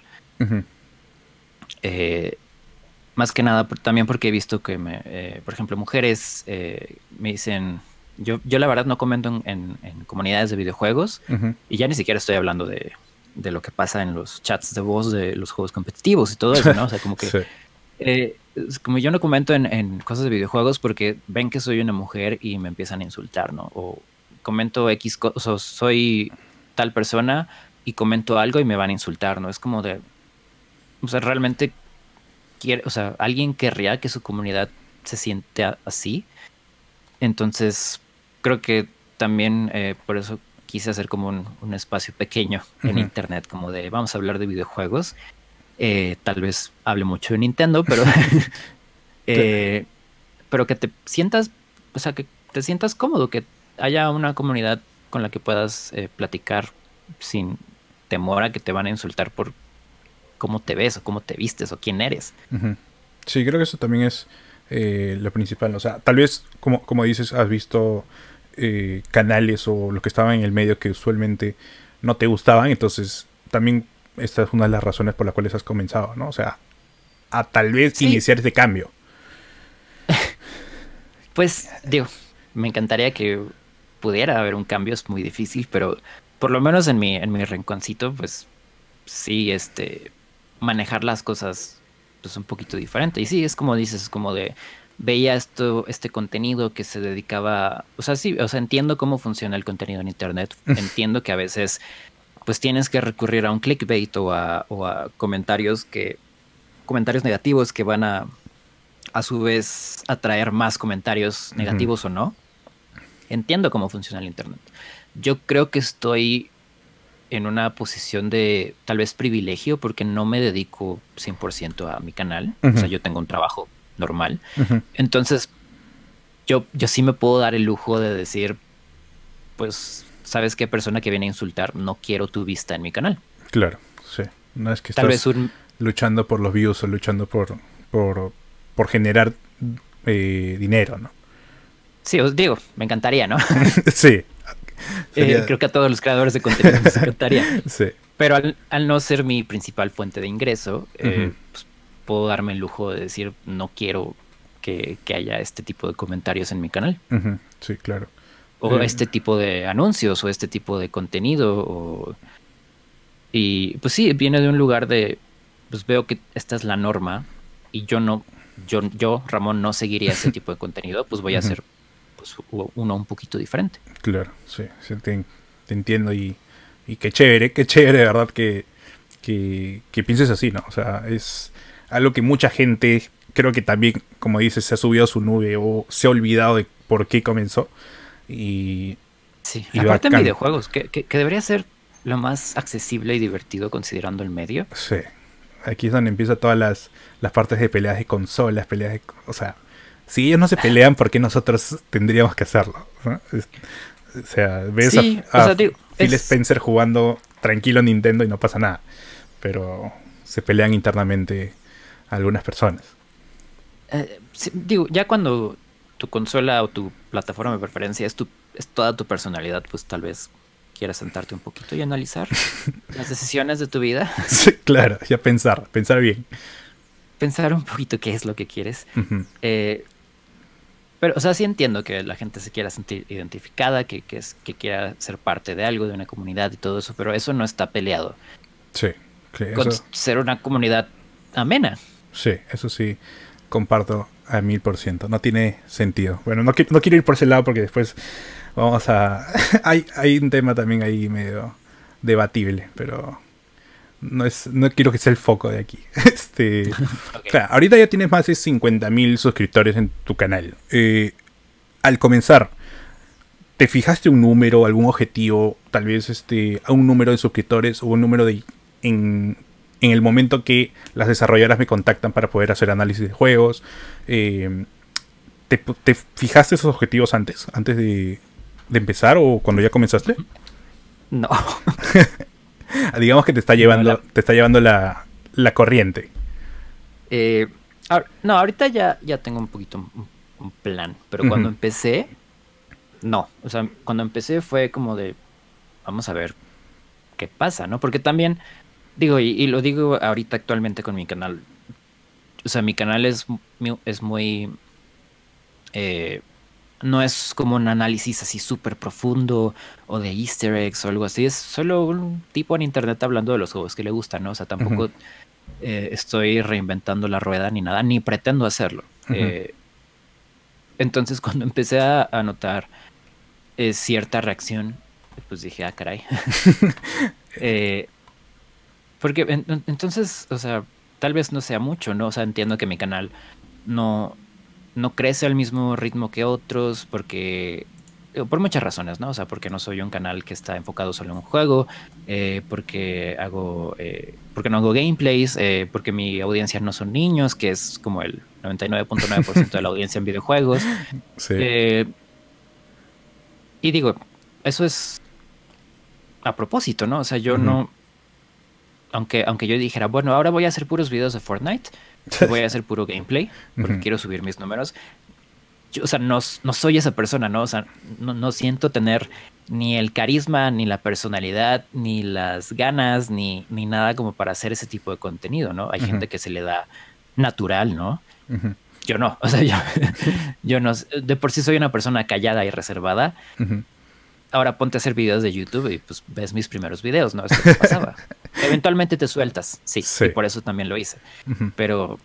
Más que nada también porque he visto que, me, eh, por ejemplo, mujeres eh, me dicen, yo, yo la verdad no comento en, comunidades de videojuegos y ya ni siquiera estoy hablando de, lo que pasa en los chats de voz de los juegos competitivos y todo eso, ¿no? O sea, como que... Eh, como yo no comento en, cosas de videojuegos porque ven que soy una mujer y me empiezan a insultar, ¿no? O comento X cosas, o soy tal persona y comento algo y me van a insultar, ¿no? Es como de... O sea, realmente o sea, alguien querría que su comunidad se siente así. Entonces, creo que también eh, por eso quise hacer como un, espacio pequeño en internet, como de vamos a hablar de videojuegos. Eh, tal vez hable mucho de Nintendo, pero, eh, pero que te sientas, o sea, que te sientas cómodo, que haya una comunidad con la que puedas platicar sin temor a que te van a insultar por cómo te ves o cómo te vistes o quién eres. Sí, creo que eso también es eh, lo principal. O sea, tal vez, como, como dices, has visto eh, canales o lo que estaban en el medio que usualmente no te gustaban, entonces también esta es una de las razones por las cuales has comenzado, ¿no? O sea, a tal vez iniciar este cambio. pues, digo, me encantaría que pudiera haber un cambio, es muy difícil, pero por lo menos en mi, en mi rinconcito, pues sí, este, manejar las cosas pues un poquito diferente. Y sí, es como dices, es como de, veía esto, este contenido que se dedicaba, o sea, sí, o sea, entiendo cómo funciona el contenido en internet, entiendo que a veces pues tienes que recurrir a un clickbait o a, o a comentarios que, comentarios negativos que van a, a su vez, atraer más comentarios negativos o no. Entiendo cómo funciona el internet. Yo creo que estoy en una posición de tal vez privilegio porque no me dedico 100% a mi canal. O sea, yo tengo un trabajo normal. Entonces, yo, yo sí me puedo dar el lujo de decir, pues, ¿sabes qué persona que viene a insultar? No quiero tu vista en mi canal. Claro, sí. No es que Tal vez luchando por los views o luchando por, por, por generar eh, dinero, ¿no? Sí, os digo, me encantaría, ¿no? sí. Eh, creo que a todos los creadores de contenido les encantaría. sí. Pero al, no ser mi principal fuente de ingreso, eh, puedo darme el lujo de decir, no quiero que, haya este tipo de comentarios en mi canal. Sí, claro. O eh, este tipo de anuncios o este tipo de contenido. Y pues sí, viene de un lugar de, pues veo que esta es la norma y yo no, yo, yo Ramón, no seguiría ese tipo de contenido, pues voy a hacer pues, uno un poquito diferente. Claro, sí, te, entiendo y, y qué chévere, qué chévere, de verdad, que, que, que, pienses así, ¿no? O sea, es algo que mucha gente, creo que también, como dices, se ha subido a su nube o se ha olvidado de por qué comenzó. Y. Sí, aparte en videojuegos, que, que, debería ser lo más accesible y divertido considerando el medio. Sí. Aquí es donde empiezan todas las, las partes de peleas de consolas, peleas de. O sea, si ellos no se pelean, ¿por qué nosotros tendríamos que hacerlo? O sea, ves a, Phil Spencer jugando tranquilo Nintendo y no pasa nada. Pero se pelean internamente algunas personas. Eh, digo, ya cuando tu consola o tu plataforma de preferencia es, tu, es toda tu personalidad, pues tal vez quieras sentarte un poquito y analizar las decisiones de tu vida. Sí, claro, ya pensar, pensar bien. Pensar un poquito qué es lo que quieres. eh, pero, o sea, sí entiendo que la gente se quiera sentir identificada, que, que, es, que quiera ser parte de algo, de una comunidad y todo eso, pero eso no está peleado. Sí. Con ser una comunidad amena. Sí, eso sí, comparto a mil por ciento. No tiene sentido. Bueno, no, no quiero ir por ese lado porque después vamos a... hay, hay un tema también ahí medio debatible, pero no es no quiero que sea el foco de aquí. Este, ahorita ya tienes más de 50.000 suscriptores en tu canal. Eh, al comenzar, ¿te fijaste un número, algún objetivo, tal vez este, a un número de suscriptores o un número de en, en el momento que las desarrolladoras me contactan para poder hacer análisis de juegos? Eh, ¿te, ¿te, fijaste esos objetivos antes, antes de, de empezar o cuando ya comenzaste? No. Digamos que te está llevando, te está llevando la, la corriente. Eh, no, ahorita ya, ya tengo un poquito un, plan, pero cuando empecé, no. O sea, cuando empecé fue como de, vamos a ver qué pasa, ¿no? Porque también, digo, y, lo digo ahorita actualmente con mi canal. O sea, mi canal es, es muy... Eh, no es como un análisis así súper profundo o de easter eggs o algo así. Es solo un tipo en internet hablando de los juegos que le gustan, ¿no? O sea, tampoco eh, estoy reinventando la rueda ni nada, ni pretendo hacerlo. Eh, entonces, cuando empecé a, notar eh, cierta reacción, pues dije, ah, caray. porque entonces, o sea, tal vez no sea mucho, ¿no? O sea, entiendo que mi canal no, no crece al mismo ritmo que otros porque por muchas razones, ¿no? O sea, porque no soy un canal que está enfocado solo en un juego, eh, porque hago, eh, porque no hago gameplays, eh, porque mi audiencia no son niños, que es como el 99.9% de la audiencia en videojuegos. Sí. y digo, eso es a propósito, ¿no? O sea, yo no, aunque, aunque yo dijera, bueno, ahora voy a hacer puros videos de Fortnite, voy a hacer puro gameplay, porque quiero subir mis números. Yo, o sea, no, no, soy esa persona, ¿no? O sea, no, no, siento tener ni el carisma, ni la personalidad, ni las ganas, ni, ni nada como para hacer ese tipo de contenido, ¿no? Hay gente que se le da natural, ¿no? Yo no, o sea, yo, yo no, de por sí soy una persona callada y reservada. Ahora ponte a hacer videos de YouTube y pues ves mis primeros videos, ¿no? Es lo pasaba. Eventualmente te sueltas, sí, y por eso también lo hice. Pero,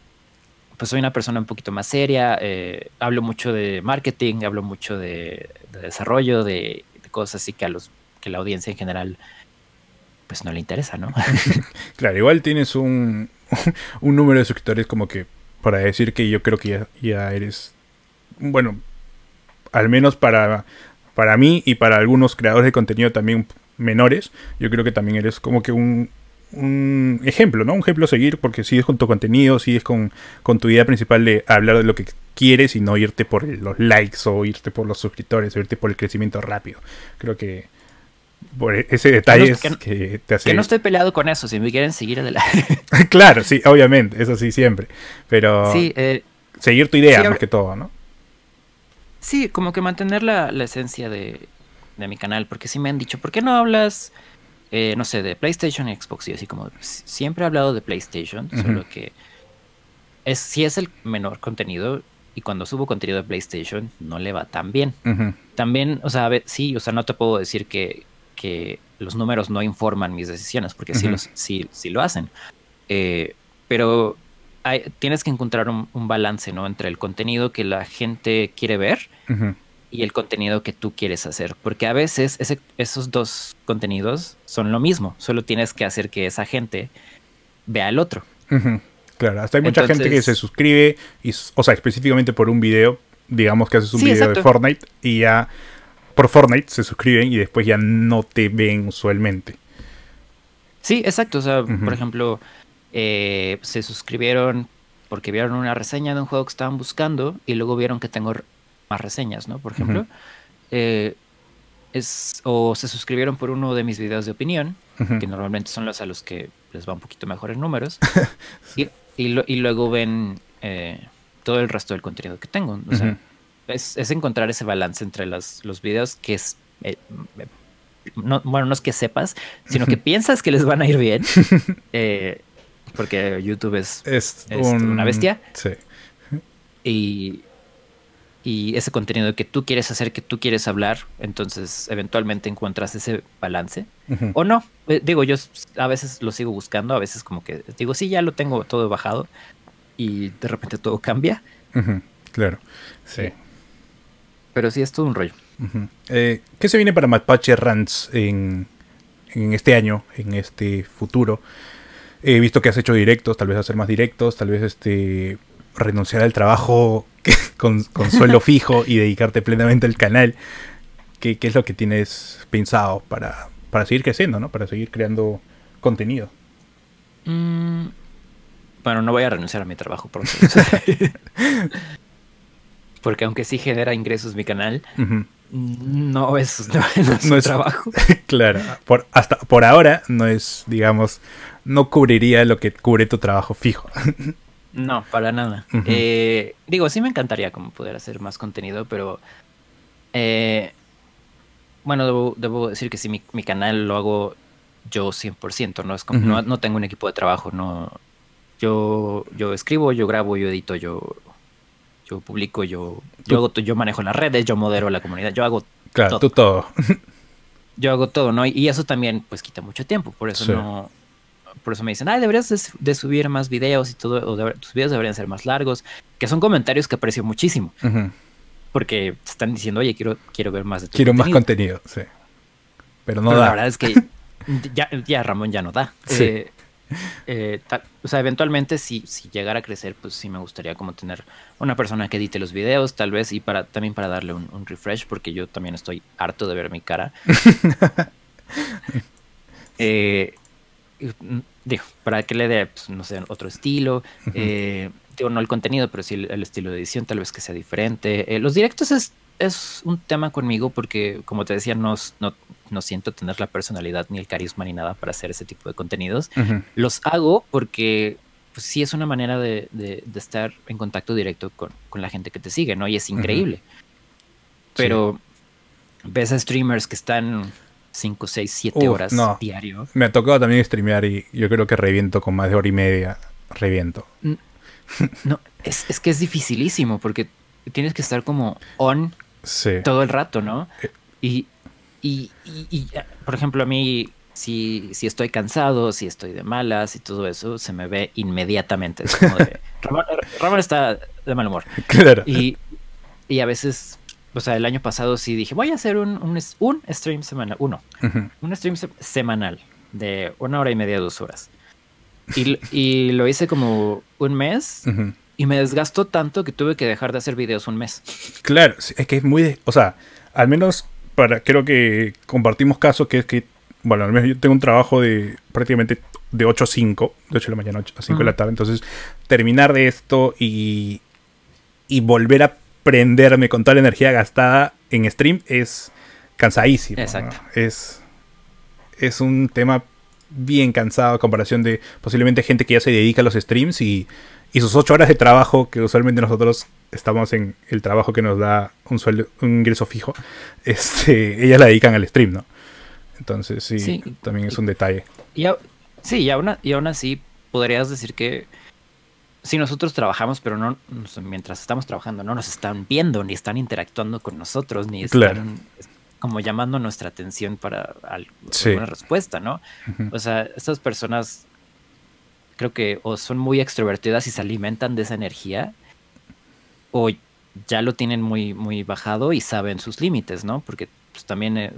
pues soy una persona un poquito más seria, eh, hablo mucho de marketing, hablo mucho de, desarrollo, de, cosas así que a los que la audiencia en general pues no le interesa, ¿no? claro, igual tienes un, un número de suscriptores como que para decir que yo creo que ya, eres, bueno, al menos para, para mí y para algunos creadores de contenido también menores, yo creo que también eres como que un, un ejemplo, ¿no? Un ejemplo a seguir porque sigues con tu contenido, sigues con, con tu idea principal de hablar de lo que quieres y no irte por los likes o irte por los suscriptores o irte por el crecimiento rápido. Creo que por ese detalle que, te hace... Que no estoy peleado con eso, si me quieren seguir adelante. claro, sí, obviamente, eso sí, siempre. Pero sí, eh, seguir tu idea más que todo, ¿no? Sí, como que mantener la, la esencia de, de mi canal, porque sí me han dicho, ¿por qué no hablas eh, no sé, de PlayStation y Xbox. Y así como siempre he hablado de PlayStation, solo que es, si es el menor contenido y cuando subo contenido de PlayStation no le va tan bien. También, o sea, sí, o sea, no te puedo decir que, que los números no informan mis decisiones, porque sí, los, sí, sí lo hacen. Eh, pero hay, tienes que encontrar un, balance, ¿no? Entre el contenido que la gente quiere ver y el contenido que tú quieres hacer. Porque a veces ese, esos dos contenidos son lo mismo, solo tienes que hacer que esa gente vea el otro. Claro, hasta hay mucha gente que se suscribe, y, o sea, específicamente por un video, digamos que haces un video de Fortnite y ya por Fortnite se suscriben y después ya no te ven usualmente. Sí, exacto. O sea, por ejemplo, eh, se suscribieron porque vieron una reseña de un juego que estaban buscando y luego vieron que tengo más reseñas, ¿no? Por ejemplo. Eh, es, o se suscribieron por uno de mis videos de opinión, que normalmente son los a los que les va un poquito mejor en números, y, y, luego ven eh, todo el resto del contenido que tengo. O sea, es, es, encontrar ese balance entre los, los videos que es... Eh, no, bueno, no es que sepas, sino que piensas que les van a ir bien, porque YouTube es, es, una bestia. Sí. Y, y ese contenido que tú quieres hacer, que tú quieres hablar, entonces eventualmente encuentras ese balance. O no, eh, digo, yo a veces lo sigo buscando, a veces como que digo, sí, ya lo tengo todo bajado y de repente todo cambia. Claro, sí. Pero sí, es todo un rollo. Eh, ¿Qué se viene para Mapache Rants en, en este año, en este futuro? He visto que has hecho directos, tal vez hacer más directos, tal vez este renunciar al trabajo con, suelo fijo y dedicarte plenamente al canal. ¿Qué, es lo que tienes pensado para, para seguir creciendo, ¿no? Para seguir creando contenido. Mm, bueno, no voy a renunciar a mi trabajo por Porque aunque sí genera ingresos mi canal, no es, no, es trabajo. claro, por, hasta por ahora no es, digamos, no cubriría lo que cubre tu trabajo fijo. No, para nada. Eh, digo, sí me encantaría como poder hacer más contenido, pero eh, bueno, debo, decir que si mi, canal lo hago yo 100%, ¿no? Es como, no, tengo un equipo de trabajo, no. Yo, yo escribo, yo grabo, yo edito, yo, yo publico, yo, yo, hago, yo manejo las redes, yo modero la comunidad, yo hago claro, tú todo. yo hago todo, ¿no? Y eso también, pues, quita mucho tiempo, por eso no por eso me dicen, ay, deberías de, subir más videos y todo, o tus videos deberían ser más largos, que son comentarios que aprecio muchísimo. Porque están diciendo, oye, quiero, quiero ver más de tu Quiero más contenido, sí. Pero no da. La verdad es que ya, Ramón ya no da. Sí. Eh, eh, o sea, eventualmente si, si llegara a crecer, pues sí me gustaría como tener una persona que edite los videos, tal vez, y para también para darle un, un refresh, porque yo también estoy harto de ver mi cara. eh, digo, para que le dé, pues, no sé, otro estilo. Eh, digo, no el contenido, pero sí el, estilo de edición, tal vez que sea diferente. Eh, los directos es, es un tema conmigo porque, como te decía, no, no, siento tener la personalidad ni el carisma ni nada para hacer ese tipo de contenidos. Los hago porque pues, sí es una manera de, de, estar en contacto directo con, con, la gente que te sigue, ¿no? Y es increíble. Pero ves a streamers que están 5, 6, 7 horas diario. Me ha tocado también streamear y yo creo que reviento con más de hora y media. Reviento. No, es, que es dificilísimo porque tienes que estar como on todo el rato, ¿no? Eh. Y, y, eh, por ejemplo, a mí, si, si estoy cansado, si estoy de malas y todo eso, se me ve inmediatamente. Es como de, Ramón, está de mal humor. Claro. Y, y, a veces, o sea, el año pasado sí dije, voy a hacer un, un, un stream semanal, uno, un stream semanal de una hora y media, dos horas. Y, y lo hice como un mes y me desgastó tanto que tuve que dejar de hacer videos un mes. Claro, es que es muy, o sea, al menos para, creo que compartimos caso que es que, bueno, al menos yo tengo un trabajo de prácticamente de 8 a 5, de 8 de la mañana a 5 de la tarde, entonces terminar de esto y, y volver a prenderme con toda la energía gastada en stream es cansadísimo. Exacto. Es, es un tema bien cansado a comparación de posiblemente gente que ya se dedica a los streams y y sus ocho horas de trabajo, que usualmente nosotros estamos en el trabajo que nos da un sueldo, un ingreso fijo, este, ellas la dedican al stream, ¿no? Entonces sí, también es un detalle. Y sí, y aún, y aún así podrías decir que si nosotros trabajamos, pero no mientras estamos trabajando, no nos están viendo, ni están interactuando con nosotros, ni están como llamando nuestra atención para alguna respuesta, ¿no? O sea, estas personas creo que o son muy extrovertidas y se alimentan de esa energía, o ya lo tienen muy, muy bajado y saben sus límites, ¿no? Porque pues, también eh,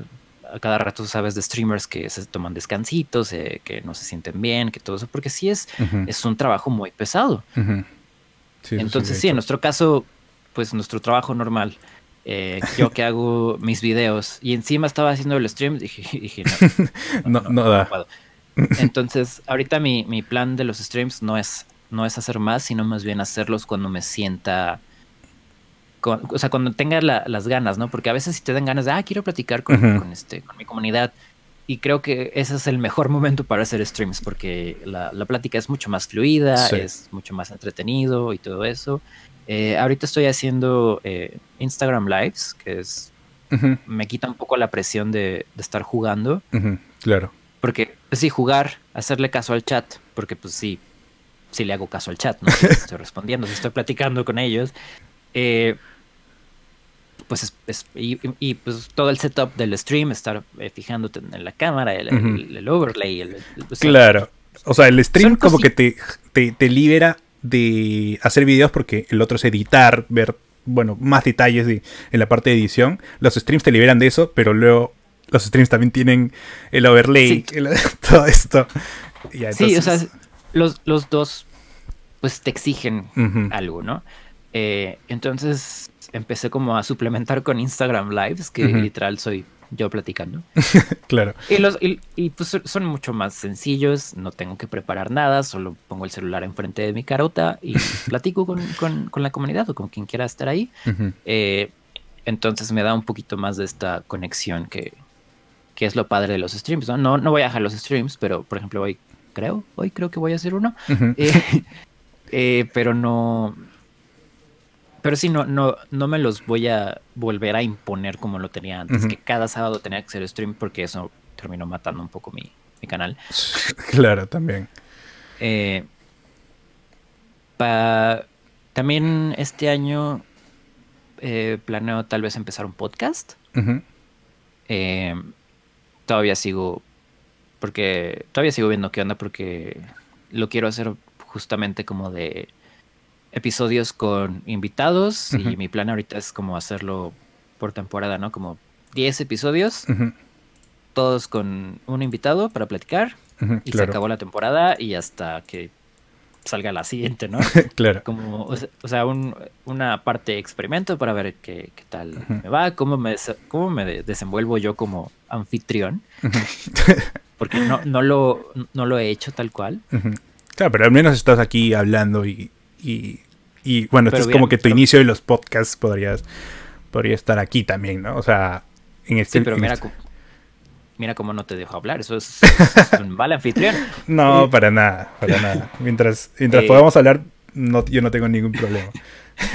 a cada rato sabes de streamers que se toman descansitos, eh, que no se sienten bien, que todo eso, porque sí es, es un trabajo muy pesado. Entonces, sí, en nuestro caso, pues nuestro trabajo normal. Eh, yo que hago mis videos y encima estaba haciendo el stream, dije, dije no, no, no, da. Entonces, ahorita mi, mi, plan de los streams no es, no es hacer más, sino más bien hacerlos cuando me sienta. O sea, cuando tenga las ganas, ¿no? Porque a veces si te dan ganas de, ah, quiero platicar con, este, con mi comunidad. Y creo que ese es el mejor momento para hacer streams, porque la, la plática es mucho más fluida, es mucho más entretenido y todo eso. Eh, ahorita estoy haciendo eh, Instagram Lives, que es. Me quita un poco la presión de, de estar jugando. Claro. Porque, pues sí, jugar, hacerle caso al chat, porque pues sí, sí le hago caso al chat, ¿no? Si estoy respondiendo, si estoy platicando con ellos. Eh, pues es, y, pues todo el setup del stream, estar eh, fijándote en la cámara, el, overlay. El, claro. O sea, el stream como que te, te, te, libera de hacer videos porque el otro es editar, ver, bueno, más detalles de, en la parte de edición. Los streams te liberan de eso, pero luego los streams también tienen el overlay, todo esto. Sí, o sea, los, los, dos pues te exigen algo, ¿no? Eh, entonces empecé como a suplementar con Instagram Lives, que literal soy yo platicando. claro. Y, los, y, pues son mucho más sencillos, no tengo que preparar nada, solo pongo el celular enfrente de mi carota y platico con, con, la comunidad o con quien quiera estar ahí. Eh, entonces me da un poquito más de esta conexión que, que es lo padre de los streams, ¿no? No, no voy a dejar los streams, pero por ejemplo hoy creo, hoy creo que voy a hacer uno. Eh, eh, pero no. Pero sí, no, no, no me los voy a volver a imponer como lo tenía antes, que cada sábado tenía que hacer stream porque eso terminó matando un poco mi, canal. Claro, también. Eh, también este año planeo tal vez empezar un podcast todavía sigo, porque todavía sigo viendo qué onda, porque lo quiero hacer justamente como de episodios con invitados y mi plan ahorita es como hacerlo por temporada, ¿no? Como 10 episodios, todos con un invitado para platicar y se acabó la temporada y hasta que salga la siguiente, ¿no? claro. Como, o sea, una parte experimento para ver qué, tal me va, cómo me, cómo me desenvuelvo yo como anfitrión. Porque no, no, lo, no lo he hecho tal cual. Claro, pero al menos estás aquí hablando y, y, bueno, es como que tu inicio de los podcasts podrías, podría estar aquí también, ¿no? O sea, en este... Sí, pero mira, este mira cómo no te dejo hablar, eso es, un mal anfitrión. no, para nada, para nada. Mientras, mientras eh, podamos hablar, no, yo no tengo ningún problema.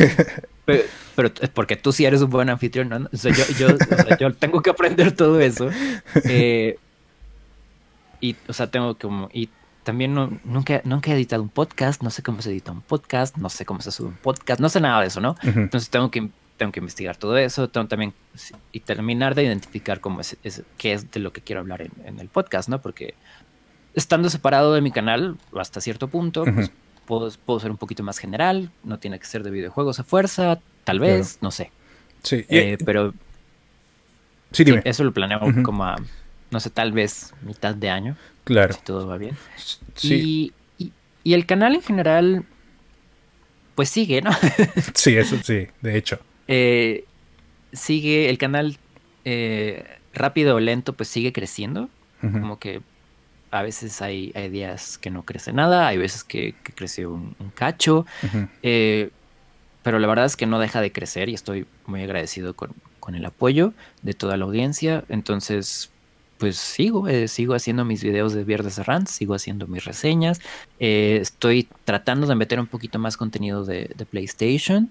pero, es porque tú sí eres un buen anfitrión, ¿no? O sea, yo, yo, tengo que aprender todo eso. Eh, y, o sea, tengo como... Y también nunca, nunca he editado un podcast, no sé cómo se edita un podcast, no sé cómo se sube un podcast, no sé nada de eso, ¿no? Entonces tengo que tengo que investigar todo eso, tengo también y terminar de identificar cómo es, qué es de lo que quiero hablar en, el podcast, ¿no? Porque estando separado de mi canal hasta cierto punto, pues, puedo, puedo, ser un poquito más general, no tiene que ser de videojuegos a fuerza, tal vez, no sé. Sí, eh, pero sí, dime. eso lo planeo como a, no sé, tal vez mitad de año. Claro. Si todo va bien. Sí. Y, y, el canal en general, pues sigue, ¿no? sí, eso sí, de hecho. Eh, sigue, el canal eh, rápido o lento, pues sigue creciendo. Como que a veces hay, hay, días que no crece nada, hay veces que, crece un, cacho, eh, pero la verdad es que no deja de crecer y estoy muy agradecido con, el apoyo de toda la audiencia. Entonces, pues sigo, eh, sigo haciendo mis videos de Viernes Rants, sigo haciendo mis reseñas, eh, estoy tratando de meter un poquito más contenido de, PlayStation.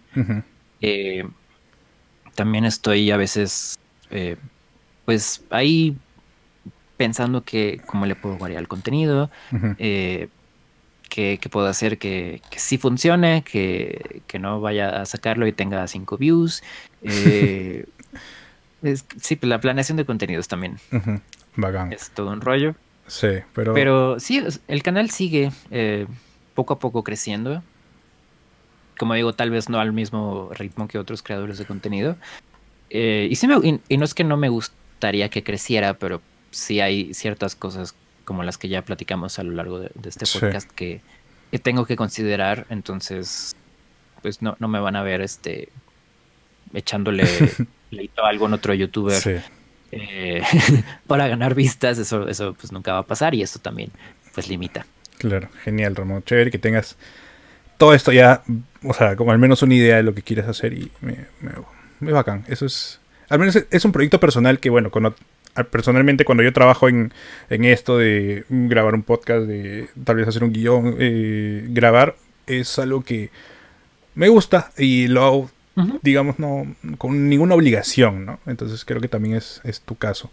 también estoy a veces, pues ahí pensando que cómo le puedo variar el contenido, eh, que, puedo hacer que, que sí funcione, que, no vaya a sacarlo y tenga cinco views. Eh, sí, pues la planeación de contenidos también. Es todo un rollo. Sí, pero... Pero sí, el canal sigue eh, poco a poco creciendo. Como digo, tal vez no al mismo ritmo que otros creadores de contenido. y, sí me, y no es que no me gustaría que creciera, pero sí hay ciertas cosas como las que ya platicamos a lo largo de, este podcast que, tengo que considerar, entonces pues no, no me van a ver este echándole leito a algún otro youtuber eh, para ganar vistas, eso, eso pues nunca va a pasar y eso también pues limita. Claro, genial Ramón, chévere que tengas todo esto ya, o sea, como al menos una idea de lo que quieres hacer y me, me, bacán, eso es, al menos es un proyecto personal que bueno, personalmente cuando yo trabajo en, esto de grabar un podcast, de tal vez hacer un guion, eh, grabar, es algo que me gusta y lo hago, digamos, no con ninguna obligación, ¿no? Entonces creo que también es, tu caso.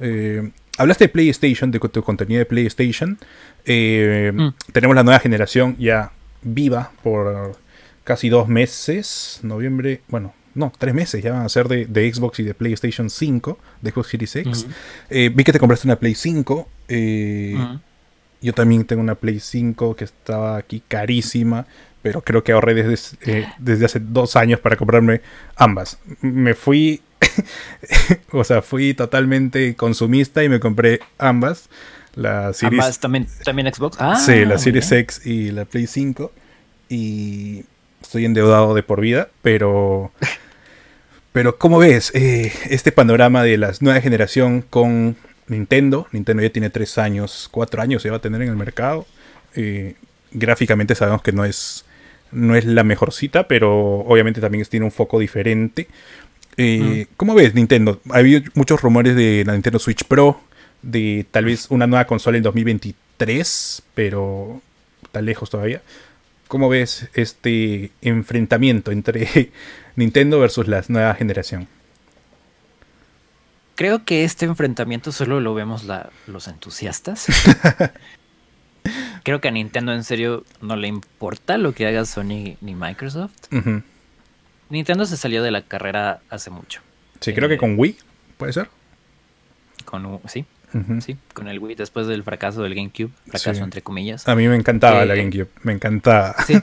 Eh, hablaste de PlayStation, de tu contenido de PlayStation. Eh, mm. Tenemos la nueva generación ya viva por casi dos meses, noviembre, bueno, no, tres meses ya van a ser de, Xbox y de PlayStation 5, de Xbox Series X. Eh, vi que te compraste una Play 5. Eh, yo también tengo una Play 5 que estaba aquí carísima, pero creo que ahorré desde, eh, desde hace dos años para comprarme ambas. Me fui, o sea, fui totalmente consumista y me compré ambas. La Series, ¿Ambas también, también Xbox? Ah, sí, la Series X y la Play 5. Y estoy endeudado de por vida, pero pero ¿cómo ves eh, este panorama de la nueva generación con Nintendo? Nintendo ya tiene tres años, cuatro años se va a tener en el mercado. Eh, gráficamente sabemos que no es, no es la mejor cita, pero obviamente también tiene un foco diferente. Eh, ¿Cómo ves Nintendo? Ha habido muchos rumores de la Nintendo Switch Pro, de tal vez una nueva consola en 2023, pero está lejos todavía. ¿Cómo ves este enfrentamiento entre Nintendo versus la nueva generación? Creo que este enfrentamiento solo lo vemos los entusiastas. Creo que a Nintendo en serio no le importa lo que haga Sony ni Microsoft. Nintendo se salió de la carrera hace mucho. Sí, creo que eh, con Wii, ¿puede ser? Con sí, sí, con el Wii después del fracaso del GameCube, fracaso entre comillas. A mí me encantaba la GameCube, me encantaba. Sí.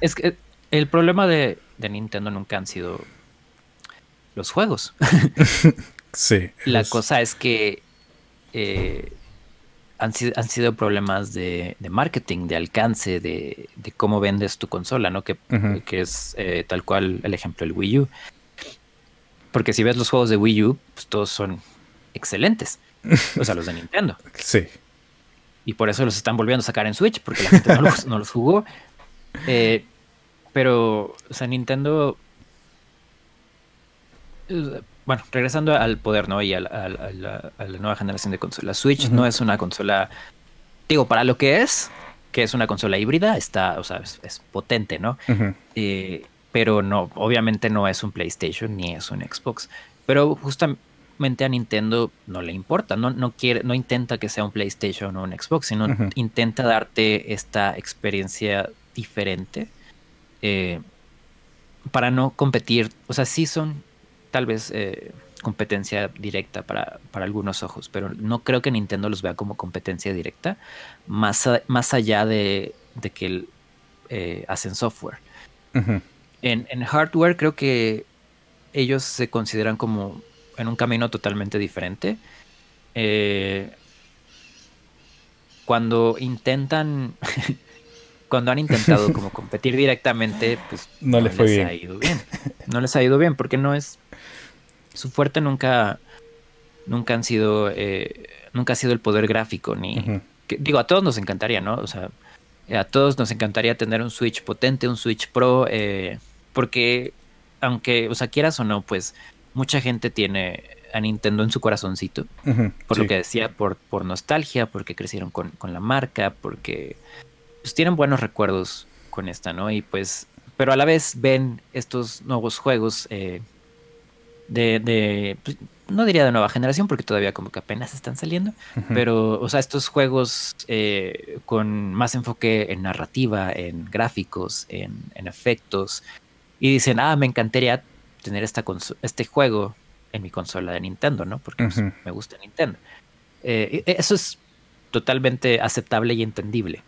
Es que el problema de, Nintendo nunca han sido los juegos. sí. La cosa es que eh, han, sido, problemas de, marketing, de alcance, de, cómo vendes tu consola, ¿no? Que, que es eh, tal cual el ejemplo del Wii U. Porque si ves los juegos de Wii U, pues todos son excelentes. O sea, los de Nintendo. Sí. Y por eso los están volviendo a sacar en Switch, porque la gente no los, no los jugó. Eh, pero, o sea, Nintendo. Bueno, regresando al poder, ¿no? Y a la, nueva generación de consolas. Switch no es una consola. Digo, para lo que es, que es una consola híbrida, está, o sea, es, potente, ¿no? Eh, pero no, obviamente no es un PlayStation ni es un Xbox. Pero justamente a Nintendo no le importa, no, no quiere, no intenta que sea un PlayStation o un Xbox, sino intenta darte esta experiencia diferente eh, para no competir, o sea, sí son tal vez eh, competencia directa para, algunos ojos, pero no creo que Nintendo los vea como competencia directa, más, más allá de, que eh, hacen software. en, en, hardware creo que ellos se consideran como en un camino totalmente diferente. Eh, cuando intentan, cuando han intentado como competir directamente, pues no, les, ha ido bien. No les ha ido bien porque no es su fuerte nunca, nunca han sido, eh, nunca ha sido el poder gráfico ni, digo a todos nos encantaría, ¿no? O sea, a todos nos encantaría tener un Switch potente, un Switch Pro, eh, porque aunque, o sea, quieras o no, pues mucha gente tiene a Nintendo en su corazoncito, por lo que decía, por, por nostalgia, porque crecieron con, la marca, porque pues, tienen buenos recuerdos con esta, ¿no? Y pues, pero a la vez ven estos nuevos juegos eh, de, de pues, no diría de nueva generación, porque todavía como que apenas están saliendo, pero, o sea, estos juegos eh, con más enfoque en narrativa, en gráficos, en, en efectos, y dicen, ah, me encantaría tener esta este juego en mi consola de Nintendo, ¿no? Porque pues, me gusta Nintendo. Eh, eso es totalmente aceptable y entendible.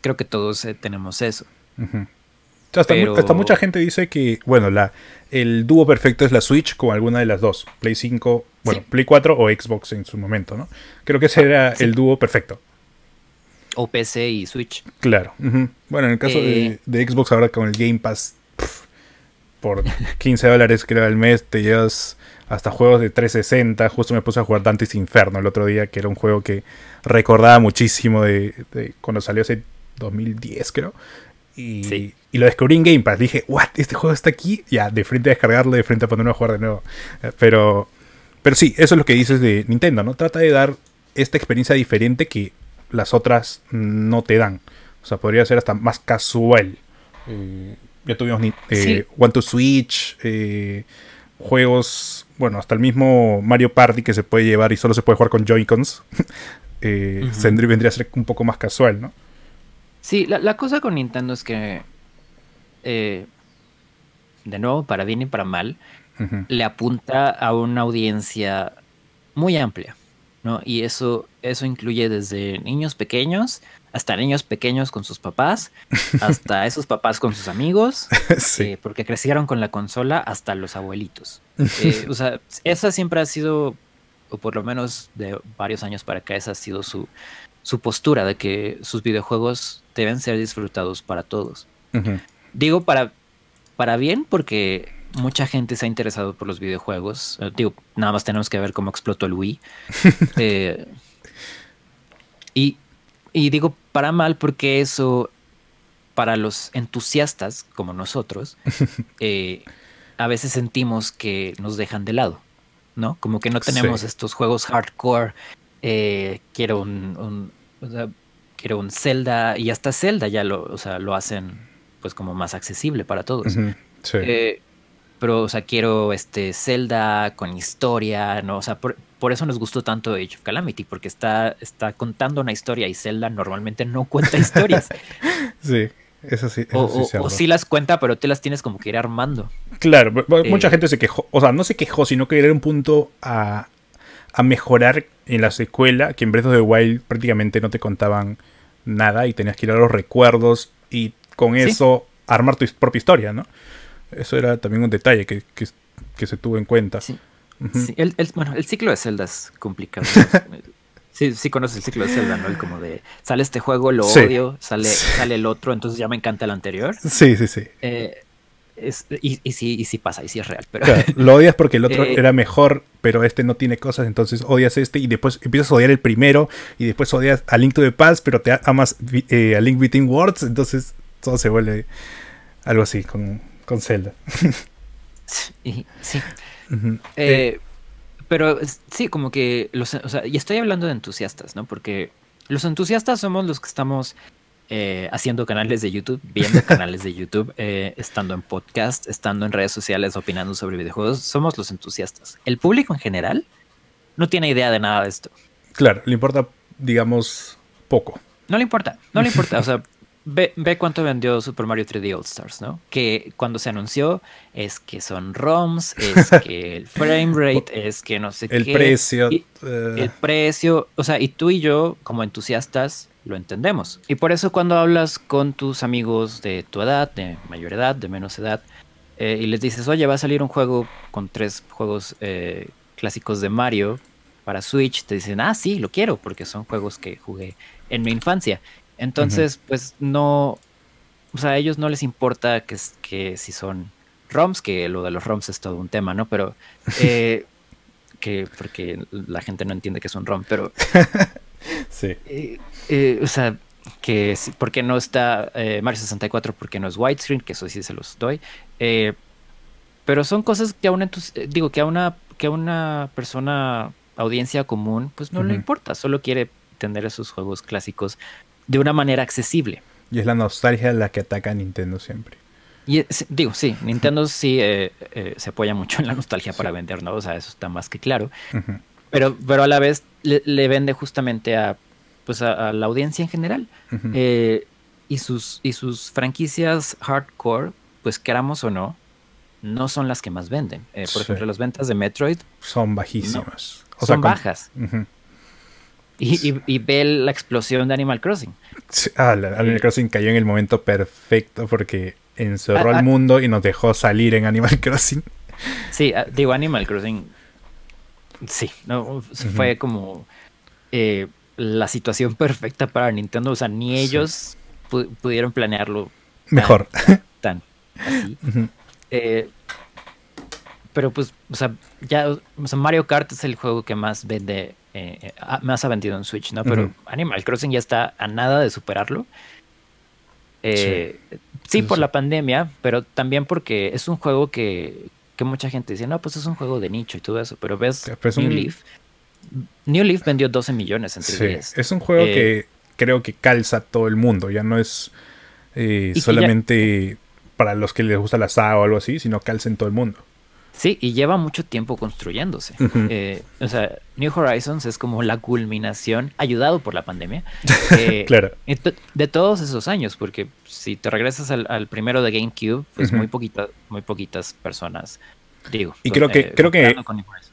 Creo que todos eh, tenemos eso. Hasta, mucha gente dice que, bueno, la, el dúo perfecto es la Switch con alguna de las dos. Play 5, bueno, Play 4 o Xbox en su momento, ¿no? Creo que ese era el dúo perfecto. O PC y Switch. Claro. Bueno, en el caso de, eh, de, Xbox ahora con el Game Pass por 15 dólares creo al mes te llevas hasta juegos de 360. Justo me puse a jugar Dante's Inferno el otro día, que era un juego que recordaba muchísimo de, cuando salió hace 2010 creo. Y, y, lo descubrí en Game Pass. Dije, what, este juego está aquí. Ya, de frente a descargarlo, de frente a ponerlo a jugar de nuevo. Eh, pero, pero sí, eso es lo que dices de Nintendo, ¿no? Trata de dar esta experiencia diferente que las otras no te dan. O sea, podría ser hasta más casual. Eh, ya tuvimos eh, One to Switch, eh, juegos, bueno, hasta el mismo Mario Party que se puede llevar y solo se puede jugar con Joy-Cons. eh, vendría a ser un poco más casual, ¿no? Sí, la, cosa con Nintendo es que, eh, de nuevo, para bien y para mal, le apunta a una audiencia muy amplia, ¿no? Y eso, eso incluye desde niños pequeños hasta niños pequeños con sus papás, hasta esos papás con sus amigos, eh, porque crecieron con la consola, hasta los abuelitos. Eh, o sea, esa siempre ha sido, o por lo menos de varios años para acá, esa ha sido su, su postura de que sus videojuegos deben ser disfrutados para todos. Digo para, para bien porque mucha gente se ha interesado por los videojuegos. Eh, digo, nada más tenemos que ver cómo explotó el Wii. y y digo para mal porque eso, para los entusiastas como nosotros, eh, a veces sentimos que nos dejan de lado, ¿no? Como que no tenemos estos juegos hardcore. Eh, quiero un, quiero un Zelda y hasta Zelda ya lo, o sea, lo hacen pues como más accesible para todos. Eh, pero, o sea, quiero este Zelda con historia, ¿no? O sea, por, por eso nos gustó tanto Age of Calamity, porque está, está contando una historia y Zelda normalmente no cuenta historias. sí. Eso sí. o, sí, las cuenta, pero te las tienes como que ir armando. Claro, mucha eh, gente se quejó, o sea, no se quejó, sino que era un punto a, a mejorar en la secuela, que en Breath of the Wild prácticamente no te contaban nada y tenías que ir a los recuerdos y con eso armar tu propia historia, ¿no? Eso era también un detalle que, que, que se tuvo en cuenta. Sí el, bueno, el ciclo de Zelda es complicado. sí, sí conoces el ciclo de Zelda, ¿no? El como de, sale este juego, lo odio, sale, sale el otro, entonces ya me encanta el anterior. Sí, sí, sí. Eh, y, y, sí, y sí pasa, y sí es real. Pero... lo odias porque el otro eh, era mejor, pero este no tiene cosas, entonces odias este y después empiezas a odiar el primero y después odias a Link to the Past, pero te amas eh, a Link Between Worlds, entonces todo se vuelve algo así con, con Zelda. sí. Eh, pero sí, como que los, o sea, y estoy hablando de entusiastas, ¿no? Porque los entusiastas somos los que estamos eh, haciendo canales de YouTube, viendo canales de YouTube, eh, estando en podcast, estando en redes sociales, opinando sobre videojuegos. Somos los entusiastas. El público en general no tiene idea de nada de esto. Claro, le importa, digamos, poco. No le importa, no le importa. O sea, Ve, cuánto vendió Super Mario 3D All Stars, ¿no? Que cuando se anunció es que son ROMs, es que el frame rate, es que no sé el qué. Precio, eh. El precio. O sea, y tú y yo, como entusiastas, lo entendemos. Y por eso cuando hablas con tus amigos de tu edad, de mayor edad, de menos edad, eh, y les dices, oye, va a salir un juego con tres juegos eh, clásicos de Mario para Switch, te dicen, ah, sí, lo quiero, porque son juegos que jugué en mi infancia. Entonces, pues no, o sea, a ellos no les importa que, que si son ROMs, que lo de los ROMs es todo un tema, ¿no? Pero, eh, que, porque la gente no entiende que es un ROM, pero... sí. Eh, eh, o sea, que porque no está Mario 64, porque no es widescreen, que eso sí se los doy. pero son cosas que a una, digo, que a una, que a una persona, audiencia común, pues no le importa, solo quiere tener esos juegos clásicos de una manera accesible. Y es la nostalgia la que ataca a Nintendo siempre. Y digo, sí, Nintendo sí eh, eh, se apoya mucho en la nostalgia para vender, ¿no? O sea, eso está más que claro. pero, pero a la vez le, vende justamente a, pues a, la audiencia en general. Eh, y, sus, y sus franquicias hardcore, pues queramos o no, no son las que más venden. por ejemplo, las ventas de Metroid son bajísimas. son bajas. Y, ve la explosión de Animal Crossing. ah, Animal Crossing cayó en el momento perfecto porque encerró ah, al ah. mundo y nos dejó salir en Animal Crossing. Sí, ah, digo, Animal Crossing. Sí, no, fue como eh, la situación perfecta para Nintendo. O sea, ni ellos pudieron planearlo mejor. Tan, así. Eh, pero pues, o sea, ya, o sea, Mario Kart es el juego que más vende eh, eh, ah, más ha vendido en Switch, ¿no? Pero Animal Crossing ya está a nada de superarlo. Eh, sí. por la pandemia, pero también porque es un juego que, mucha gente dice, no, pues es un juego de nicho y todo eso, pero ves New Leaf. New Leaf vendió 12 millones entre sí, Es un juego que creo que calza a todo el mundo, ya no es solamente para los que les gusta la saga o algo así, sino calza en todo el mundo. Sí, y lleva mucho tiempo construyéndose. Eh, o sea, New Horizons es como la culminación, ayudado por la pandemia, eh, claro. de todos esos años, porque si te regresas al, primero de GameCube, pues muy, poquitas, muy poquitas personas Digo, y creo que, eh, creo que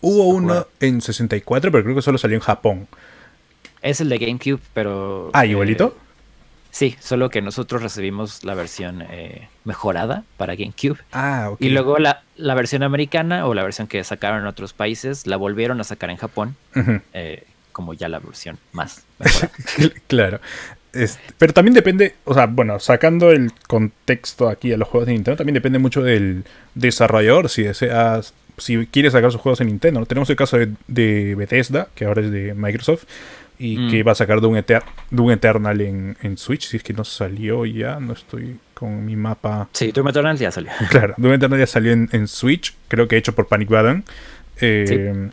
hubo uno en 64, pero creo que solo salió en Japón. Es el de GameCube, pero... Ah, igualito. Sí, solo que nosotros recibimos la versión eh, mejorada para GameCube. Ah, ok. Y luego la, versión americana o la versión que sacaron en otros países la volvieron a sacar en Japón, eh, como ya la versión más mejorada. claro. Este, pero también depende, o sea, bueno, sacando el contexto aquí a los juegos de Nintendo, también depende mucho del desarrollador, si deseas, si quieres sacar sus juegos en Nintendo. Tenemos el caso de, de Bethesda, que ahora es de Microsoft, y mm. que va a sacar de un, Eternal en, Switch, si es que no salió ya, no estoy con mi mapa. Sí, Doom Eternal ya salió. Claro, Doom Eternal ya salió en, Switch, creo que hecho por Panic Button. Eh,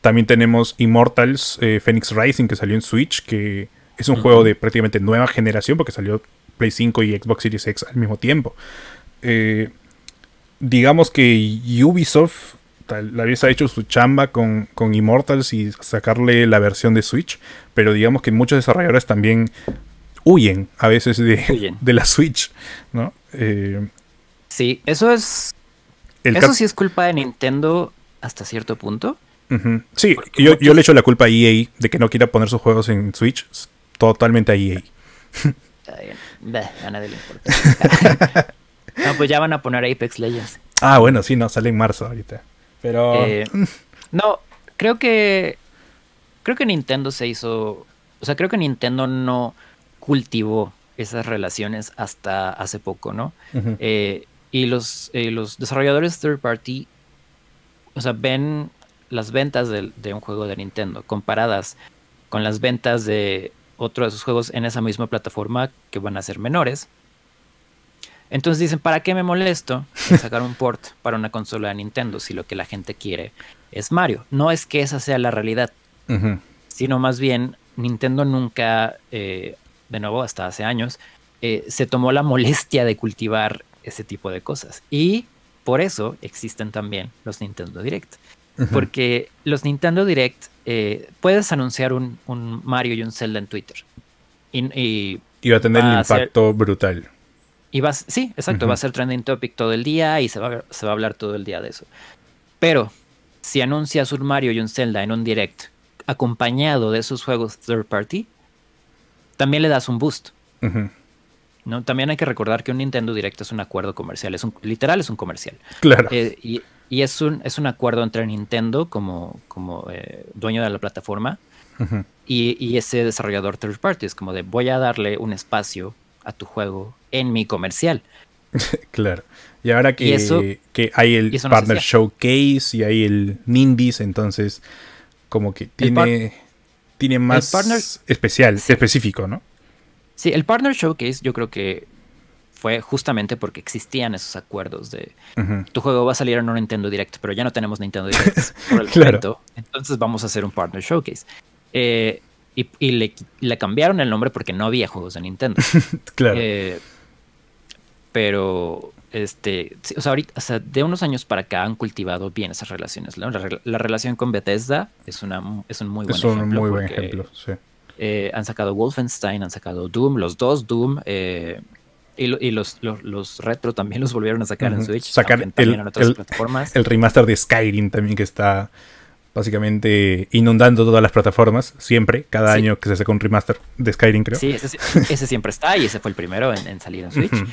también tenemos Immortals eh, Phoenix Rising que salió en Switch, que es un juego de prácticamente nueva generación porque salió Play 5 y Xbox Series X al mismo tiempo. Eh, digamos que Ubisoft la había hecho su chamba con, con, Immortals y sacarle la versión de Switch, pero digamos que muchos desarrolladores también huyen a veces de, de la Switch, ¿no? Eh, sí, eso es... eso sí es culpa de Nintendo hasta cierto punto. Sí, yo, yo, le echo la culpa a EA de que no quiera poner sus juegos en Switch totalmente a EA. a nadie le importa. no, pues ya van a poner Apex Legends. Ah, bueno, sí, no, sale en marzo ahorita. Pero. Eh, no, creo que. Creo que Nintendo se hizo. O sea, creo que Nintendo no cultivó esas relaciones hasta hace poco, ¿no? Eh, y los, eh, los desarrolladores third party. O sea, ven las ventas de, de, un juego de Nintendo comparadas con las ventas de otro de sus juegos en esa misma plataforma que van a ser menores. Entonces dicen, ¿para qué me molesto en sacar un port para una consola de Nintendo si lo que la gente quiere es Mario? No es que esa sea la realidad, sino más bien Nintendo nunca, eh, de nuevo hasta hace años, eh, se tomó la molestia de cultivar ese tipo de cosas. Y por eso existen también los Nintendo Direct. Porque los Nintendo Direct, eh, puedes anunciar un, Mario y un Zelda en Twitter. Y, va a tener un impacto brutal. Y va, sí, exacto, va a ser trending topic todo el día y se va, se va a hablar todo el día de eso. Pero si anuncias un Mario y un Zelda en un direct acompañado de esos juegos third party, también le das un boost. ¿no? También hay que recordar que un Nintendo Direct es un acuerdo comercial, es un, literal es un comercial. Claro. Eh, y y es, un, es un acuerdo entre Nintendo como, como eh, dueño de la plataforma y, y ese desarrollador third party. Es como de voy a darle un espacio a tu juego en mi comercial. Claro. Y ahora que, Y eso- que hay el no Partner. Showcase y hay el Nindies, entonces como que tiene, tiene más partner- especial, específico, ¿no? Sí, el Partner Showcase yo creo que fue justamente porque existían esos acuerdos de tu juego va a salir en un Nintendo Direct, pero ya no tenemos Nintendo Direct por el Claro. momento. Entonces vamos a hacer un Partner Showcase. Eh, y y le, le cambiaron el nombre porque no había juegos de Nintendo. Claro. Eh, pero, este, o sea, ahorita, o sea, de unos años para acá han cultivado bien esas relaciones. ¿no? La, la relación con Bethesda es, una, es un muy buen es un ejemplo. muy buen porque, ejemplo, sí. eh, han sacado Wolfenstein, han sacado Doom, los dos Doom. eh, y lo- y los, los, los retro también los volvieron a sacar en. Switch. Sacar también, también el- en otras el- plataformas. El remaster de Skyrim también que está básicamente inundando todas las plataformas, siempre, cada Sí. año que se saca un remaster de Skyrim, creo. Sí, ese, ese siempre está y ese fue el primero en, en salir en Switch. Ujú.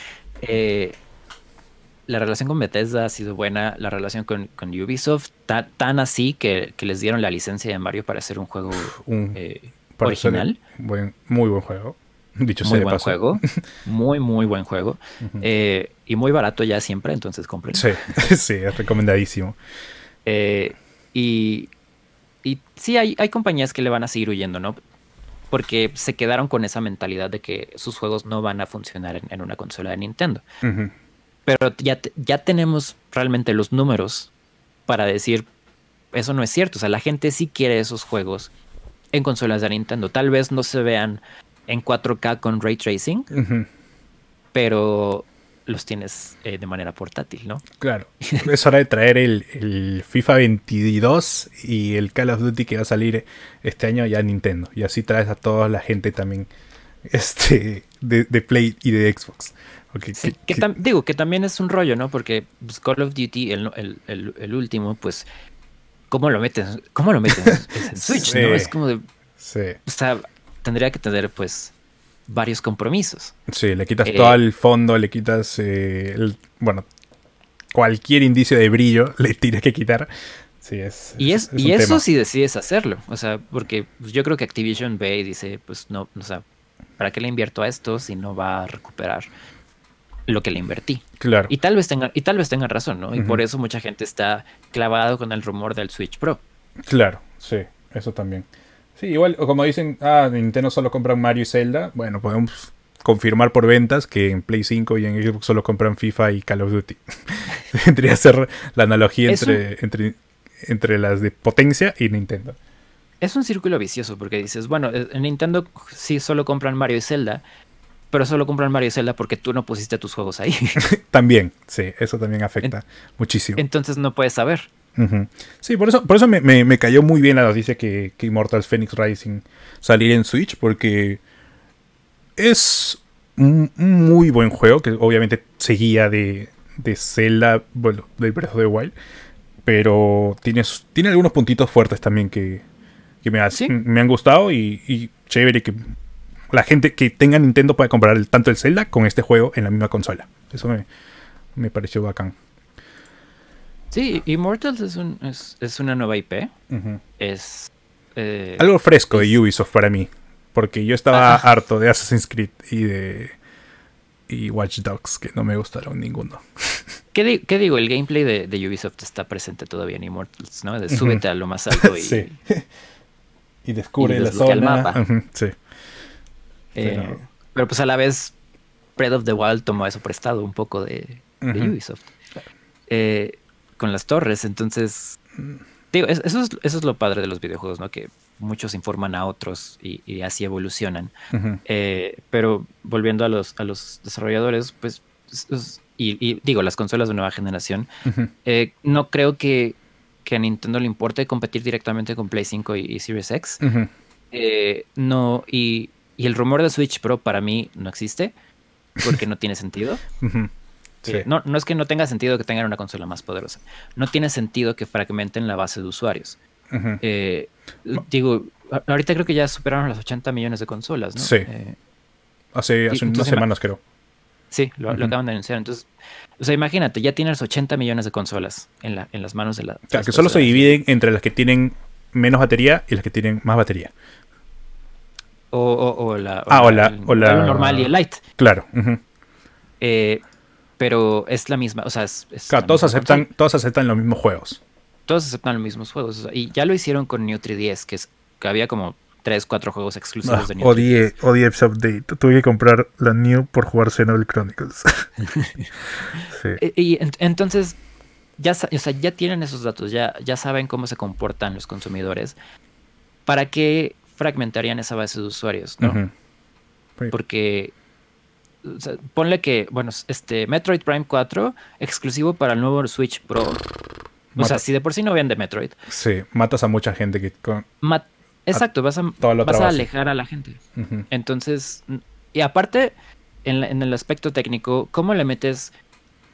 Eh, la relación con Bethesda ha sido buena, la relación con, con Ubisoft ta- tan así que, que les dieron la licencia de Mario para hacer un juego Un- eh, original. buen- muy buen juego. Dicho sea Muy de buen paso. juego, muy, muy buen juego. Eh, y muy barato ya siempre, entonces compren. Sí, sí, es recomendadísimo. Eh, y, y sí, hay, hay compañías que le van a seguir huyendo, ¿no? Porque se quedaron con esa mentalidad de que sus juegos no van a funcionar en, en una consola de Nintendo. Pero ya, ya tenemos realmente los números para decir, eso no es cierto. O sea, la gente sí quiere esos juegos en consolas de Nintendo. Tal vez no se vean en 4K con ray tracing, pero los tienes eh, de manera portátil, ¿no? Claro. Es hora de traer el, el FIFA 22 y el Call of Duty que va a salir este año ya a Nintendo. Y así traes a toda la gente también este de, de Play y de Xbox. Sí, que- que digo que también es un rollo, ¿no? Porque pues, Call of Duty, el, el- el- el último, pues, ¿cómo lo metes? ¿Cómo lo metes Es en Switch? Sí. ¿no? Es como de, sí, o sea, tendría que tener, pues, varios compromisos. sí, le quitas Eh, todo el fondo, le quitas eh, el, bueno, cualquier indicio de brillo le tienes que quitar. Sí, es, Y, es, es y eso tema. si decides hacerlo. O sea, porque pues, yo creo que Activision ve y dice, pues no, o sea, ¿para qué le invierto a esto si no va a recuperar lo que le invertí? Claro. Y tal vez tengan, y tal vez tengan razón, ¿no? Y por eso mucha gente está clavado con el rumor del Switch Pro. Claro, sí, eso también. Sí, igual, o como dicen, ah, Nintendo solo compran Mario y Zelda. Bueno, podemos confirmar por ventas que en Play 5 y en Xbox solo compran FIFA y Call of Duty. Vendría a ser la analogía entre, entre, entre las de potencia y Nintendo. Es un círculo vicioso porque dices, bueno, eh, en Nintendo sí solo compran Mario y Zelda, pero solo compran Mario y Zelda porque tú no pusiste tus juegos ahí. También, sí, eso también afecta muchísimo. Entonces no puedes saber. Sí, por eso, por eso me, me- me cayó muy bien la noticia que, que Immortals Phoenix Rising salir en Switch, porque es un, muy buen juego, que obviamente seguía de, de Zelda, bueno, del Breath of the Wild, pero tiene, tiene algunos puntitos fuertes también que, que me, ha- Sí. me han gustado y, y chévere que la gente que tenga Nintendo pueda comprar el- tanto el Zelda con este juego en la misma consola. Eso me, me pareció bacán. Sí, Immortals es, un, es, es una nueva IP. Es. eh, Algo fresco de Ubisoft para mí. Porque yo estaba harto de Assassin's Creed y de. y Watch Dogs, que no me gustaron ninguno. ¿qué, di- qué digo? El gameplay de, de Ubisoft está presente todavía en Immortals, ¿no? De súbete a lo más alto y. Sí. Y descubre Y la desbloquea el zona. mapa. Sí. eh, Pero- pero... pues a la vez, Breath of the Wild tomó eso prestado un poco de, de. Ubisoft. Eh, con las torres, entonces. Mm. Digo, es- eso es, eso es lo padre de los videojuegos, ¿no? Que muchos informan a otros y, y así evolucionan. Eh, pero volviendo a los, a los desarrolladores, pues. es- es- y, y digo, las consolas de nueva generación, eh, no creo que, que a Nintendo le importe competir directamente con Play 5 y, y Series X. Eh, no, y, y el rumor de Switch Pro para mí no existe, porque no tiene sentido. Sí. No, no es que no tenga sentido que tengan una consola más poderosa. No tiene sentido que fragmenten la base de usuarios. Eh, digo, ahorita creo que ya superaron las 80 millones de consolas, ¿no? Sí. Eh, hace, hace unas semanas, creo. Sí, lo, acaban de anunciar. Entonces, o sea, imagínate, ya tienes 80 millones de consolas en, la, en las manos de la. Claro, que solo se dividen entre las que tienen menos batería y las que tienen más batería. O, la, ah, o, la, el, normal y el light. Claro. eh, pero es la misma, o sea, es, claro, todos aceptan, todos aceptan los mismos juegos. Todos aceptan los mismos juegos. y ya lo hicieron con New 3DS, que, es, que había como 3, 4 juegos exclusivos de New odié, 3DS. Odié ese update. Tuve que comprar la New por jugar Xenoblade Chronicles. sí. y, entonces, ya, o sea, ya tienen esos datos, ya, ya saben cómo se comportan los consumidores. ¿Para qué fragmentarían esa base de usuarios? ¿no? Porque ponle que, bueno, este Metroid Prime 4 exclusivo para el nuevo Switch Pro. O sea, si de por sí no vende Metroid. Sí, matas a mucha gente que Exacto, vas a, vas a alejar a la gente. Entonces, y aparte, en, en, el aspecto técnico, ¿cómo le metes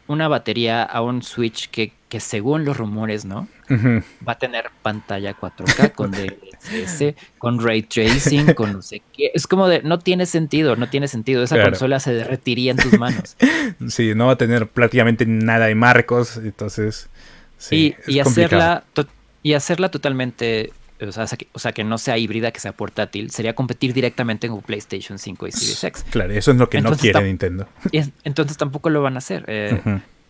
una batería a un Switch que, que según los rumores, ¿no? Va a tener pantalla 4K con DLSS, con ray tracing, con no sé qué. Es como de, no tiene sentido, no tiene sentido. Esa consola se derretiría en tus manos. sí, no va a tener prácticamente nada de marcos, entonces... Sí, y, hacerla y hacerla totalmente o sea, que, o sea, que no sea híbrida, que sea portátil, sería competir directamente con PlayStation 5 y Series X. Claro, eso es lo que no quiere Nintendo. Y entonces tampoco lo van a hacer. Eh,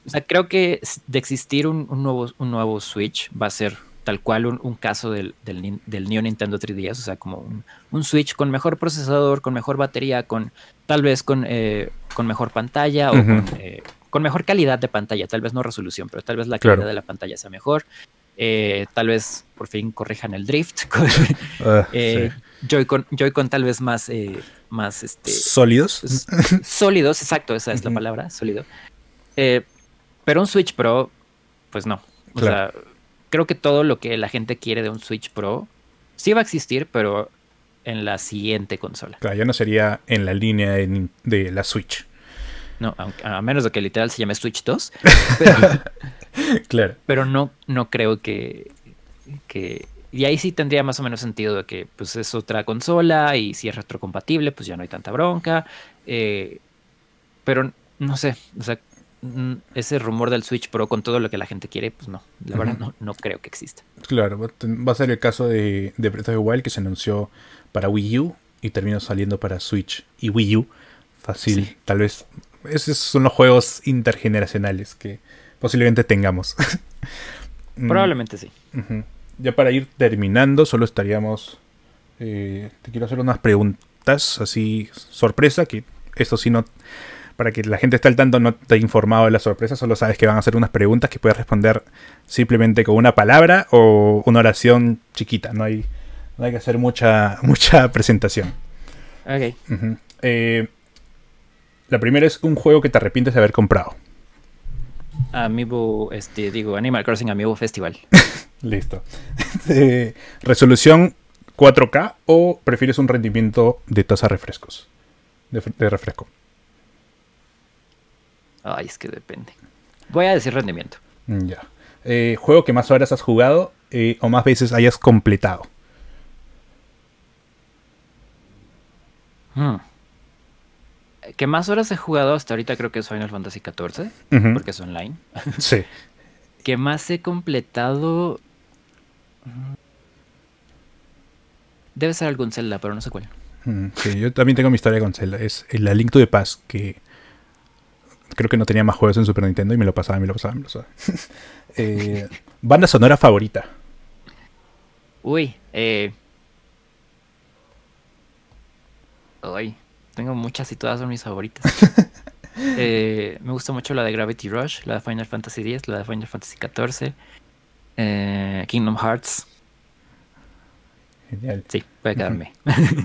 o sea, creo que de existir un, nuevo, un nuevo Switch va a ser tal cual un, caso del, del, del, Neo Nintendo 3DS, o sea, como un, Switch con mejor procesador, con mejor batería, con tal vez con, eh, con mejor pantalla o eh, con, mejor calidad de pantalla, tal vez no resolución, pero tal vez la calidad de la pantalla sea mejor. Eh, tal vez por fin corrijan el drift. Ah, eh, Joy-Con, tal vez más, eh, más este, sólidos. Sólidos, exacto, esa es la palabra, sólido. Pero un Switch Pro, pues no. O sea, creo que todo lo que la gente quiere de un Switch Pro sí va a existir, pero en la siguiente consola. Claro, ya no sería en la línea de, la Switch. No, a menos de que literal se llame Switch 2. claro. Pero no, no creo que, que. Y ahí sí tendría más o menos sentido de que pues es otra consola y si es retrocompatible, pues ya no hay tanta bronca. Eh, pero no sé, o sea, ese rumor del Switch Pro con todo lo que la gente quiere, pues no, la verdad no, no, creo que exista. Claro, va a ser el caso de, de Breath of the Wild que se anunció para Wii U y terminó saliendo para Switch y Wii U. Fácil, tal vez. Esos son los juegos intergeneracionales que posiblemente tengamos. Mm. Probablemente sí. Ya para ir terminando, solo estaríamos... Eh, te quiero hacer unas preguntas así sorpresa, que esto sí no... Para que la gente esté al tanto, no te informado de la sorpresa, solo sabes que van a hacer unas preguntas que puedes responder simplemente con una palabra o una oración chiquita. No hay, no hay que hacer mucha, mucha presentación. Ok. Eh, la primera es un juego que te arrepientes de haber comprado. Amiibo, este, digo, Animal Crossing Amiibo Festival. Listo. Eh, ¿Resolución 4K o prefieres un rendimiento de taza refrescos? De, refresco. Ay, es que depende. Voy a decir rendimiento. Mm, ya. Eh, ¿Juego que más horas has jugado eh, o más veces hayas completado? Hmm que más horas he jugado hasta ahorita creo que es Final Fantasy XIV, porque es online. Sí. que más he completado... Debe ser algún Zelda, pero no sé cuál. Sí, yo también tengo mi historia con Zelda. Es la Link to the Past, que creo que no tenía más juegos en Super Nintendo y me lo pasaba, me lo pasaba, me lo pasaba. Eh, banda sonora favorita. Uy, eh... Uy, tengo muchas y todas son mis favoritas. Eh, me gusta mucho la de Gravity Rush, la de Final Fantasy X, la de Final Fantasy XIV, eh, Kingdom Hearts. Genial. Sí, voy a quedarme.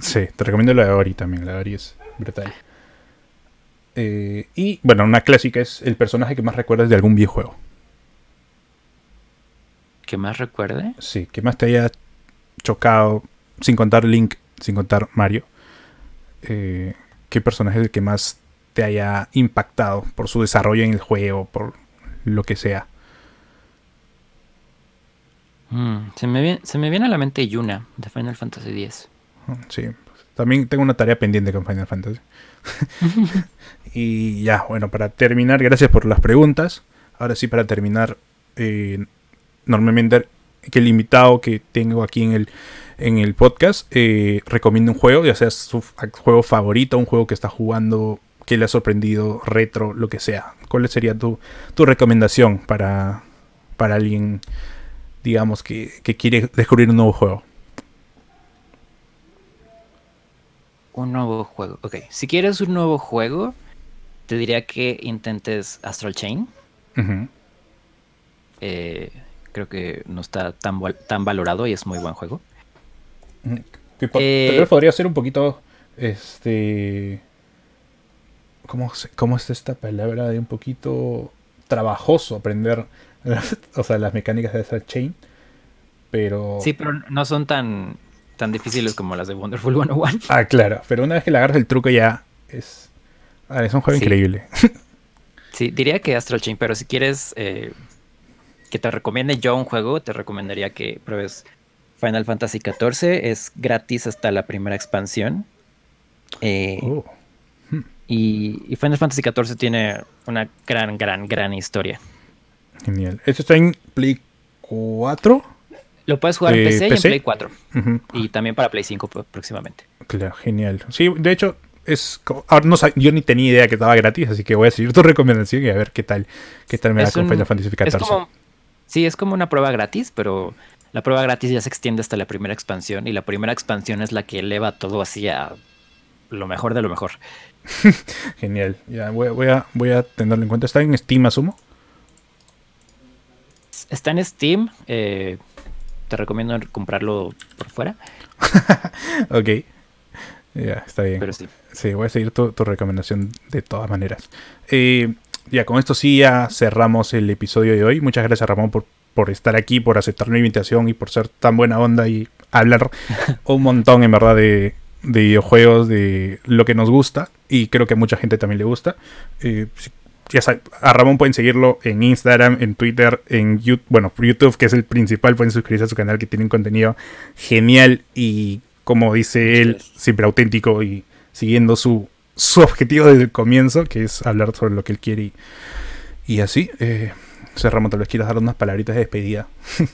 sí, te recomiendo la de Ori también, la de Ori es brutal. Eh, y bueno, una clásica es el personaje que más recuerdas de algún videojuego. ¿Que más recuerde? Sí, que más te haya chocado, sin contar Link, sin contar Mario. Eh, qué personaje es el que más te haya impactado por su desarrollo en el juego, por lo que sea. Mm, se, me viene, se me viene a la mente Yuna de Final Fantasy X. Sí, también tengo una tarea pendiente con Final Fantasy. y ya, bueno, para terminar, gracias por las preguntas. Ahora sí, para terminar, eh, normalmente que el invitado que tengo aquí en el, en el podcast eh, recomienda un juego, ya sea su juego favorito, un juego que está jugando, que le ha sorprendido, retro, lo que sea. ¿Cuál sería tu, tu recomendación para, para alguien, digamos, que, que quiere descubrir un nuevo juego? Un nuevo juego. Ok, si quieres un nuevo juego, te diría que intentes Astral Chain. eh, creo que no está tan, tan valorado y es muy buen juego. Que eh, podría ser un poquito. Este. ¿Cómo, ¿Cómo es esta palabra? De un poquito trabajoso aprender o sea, las mecánicas de esa chain. Pero. Sí, pero no son tan, tan difíciles como las de Wonderful 101. Ah, claro. Pero una vez que le agarras el truco ya es. Ah, es un juego increíble. Sí, diría que Astral Chain, pero si quieres eh, que te recomiende yo un juego, te recomendaría que pruebes Final Fantasy XIV. Es gratis hasta la primera expansión. Eh, oh. y, Final Fantasy XIV tiene una gran, gran, gran historia. Genial. ¿Esto está en Play 4? Lo puedes jugar en PC, y en Play 4. Y también para Play 5 próximamente. Claro, genial. Sí, de hecho, es ahora no yo ni tenía idea que estaba gratis, así que voy a seguir tu recomendación y a ver qué tal, qué tal me da con Final Fantasy XIV. sí, es como una prueba gratis, pero la prueba gratis ya se extiende hasta la primera expansión y la primera expansión es la que eleva todo así a lo mejor de lo mejor. Genial, ya voy, a, voy a tenerlo en cuenta. ¿Está en Steam, asumo? Está en Steam. Eh, te recomiendo comprarlo por fuera. ok. Ya, está bien. Pero sí. Sí, voy a seguir tu, recomendación de todas maneras. Eh, ya, con esto sí ya cerramos el episodio de hoy. Muchas gracias, Ramón, por, por estar aquí, por aceptar mi invitación y por ser tan buena onda y hablar un montón, en verdad, de, videojuegos, de lo que nos gusta. Y creo que a mucha gente también le gusta. Eh, ya a Ramón pueden seguirlo en Instagram, en Twitter, en YouTube, bueno, YouTube, que es el principal, pueden suscribirse a su canal que tiene un contenido genial y como dice él, siempre auténtico y siguiendo su, su objetivo desde el comienzo, que es hablar sobre lo que él quiere. Y, así, eh, Ramón, tal vez quieras dar unas palabritas de despedida.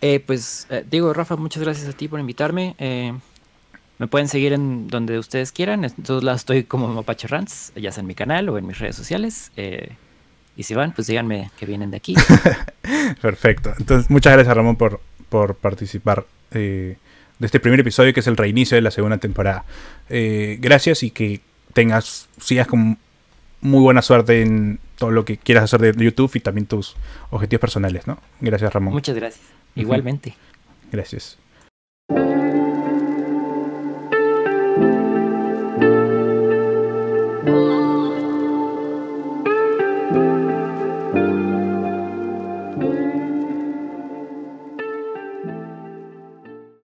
eh, pues eh, digo, Rafa, muchas gracias a ti por invitarme. Eh, me pueden seguir en donde ustedes quieran. Entonces la estoy como Mapache Rants, ya sea en mi canal o en mis redes sociales. Eh, y si van, pues díganme que vienen de aquí. Perfecto. Entonces, muchas gracias, Ramón, por, por participar eh, de este primer episodio, que es el reinicio de la segunda temporada. Eh, gracias y que tengas, sigas con muy buena suerte en todo lo que quieras hacer de YouTube y también tus objetivos personales, ¿no? Gracias, Ramón. Muchas gracias. Igualmente. Gracias.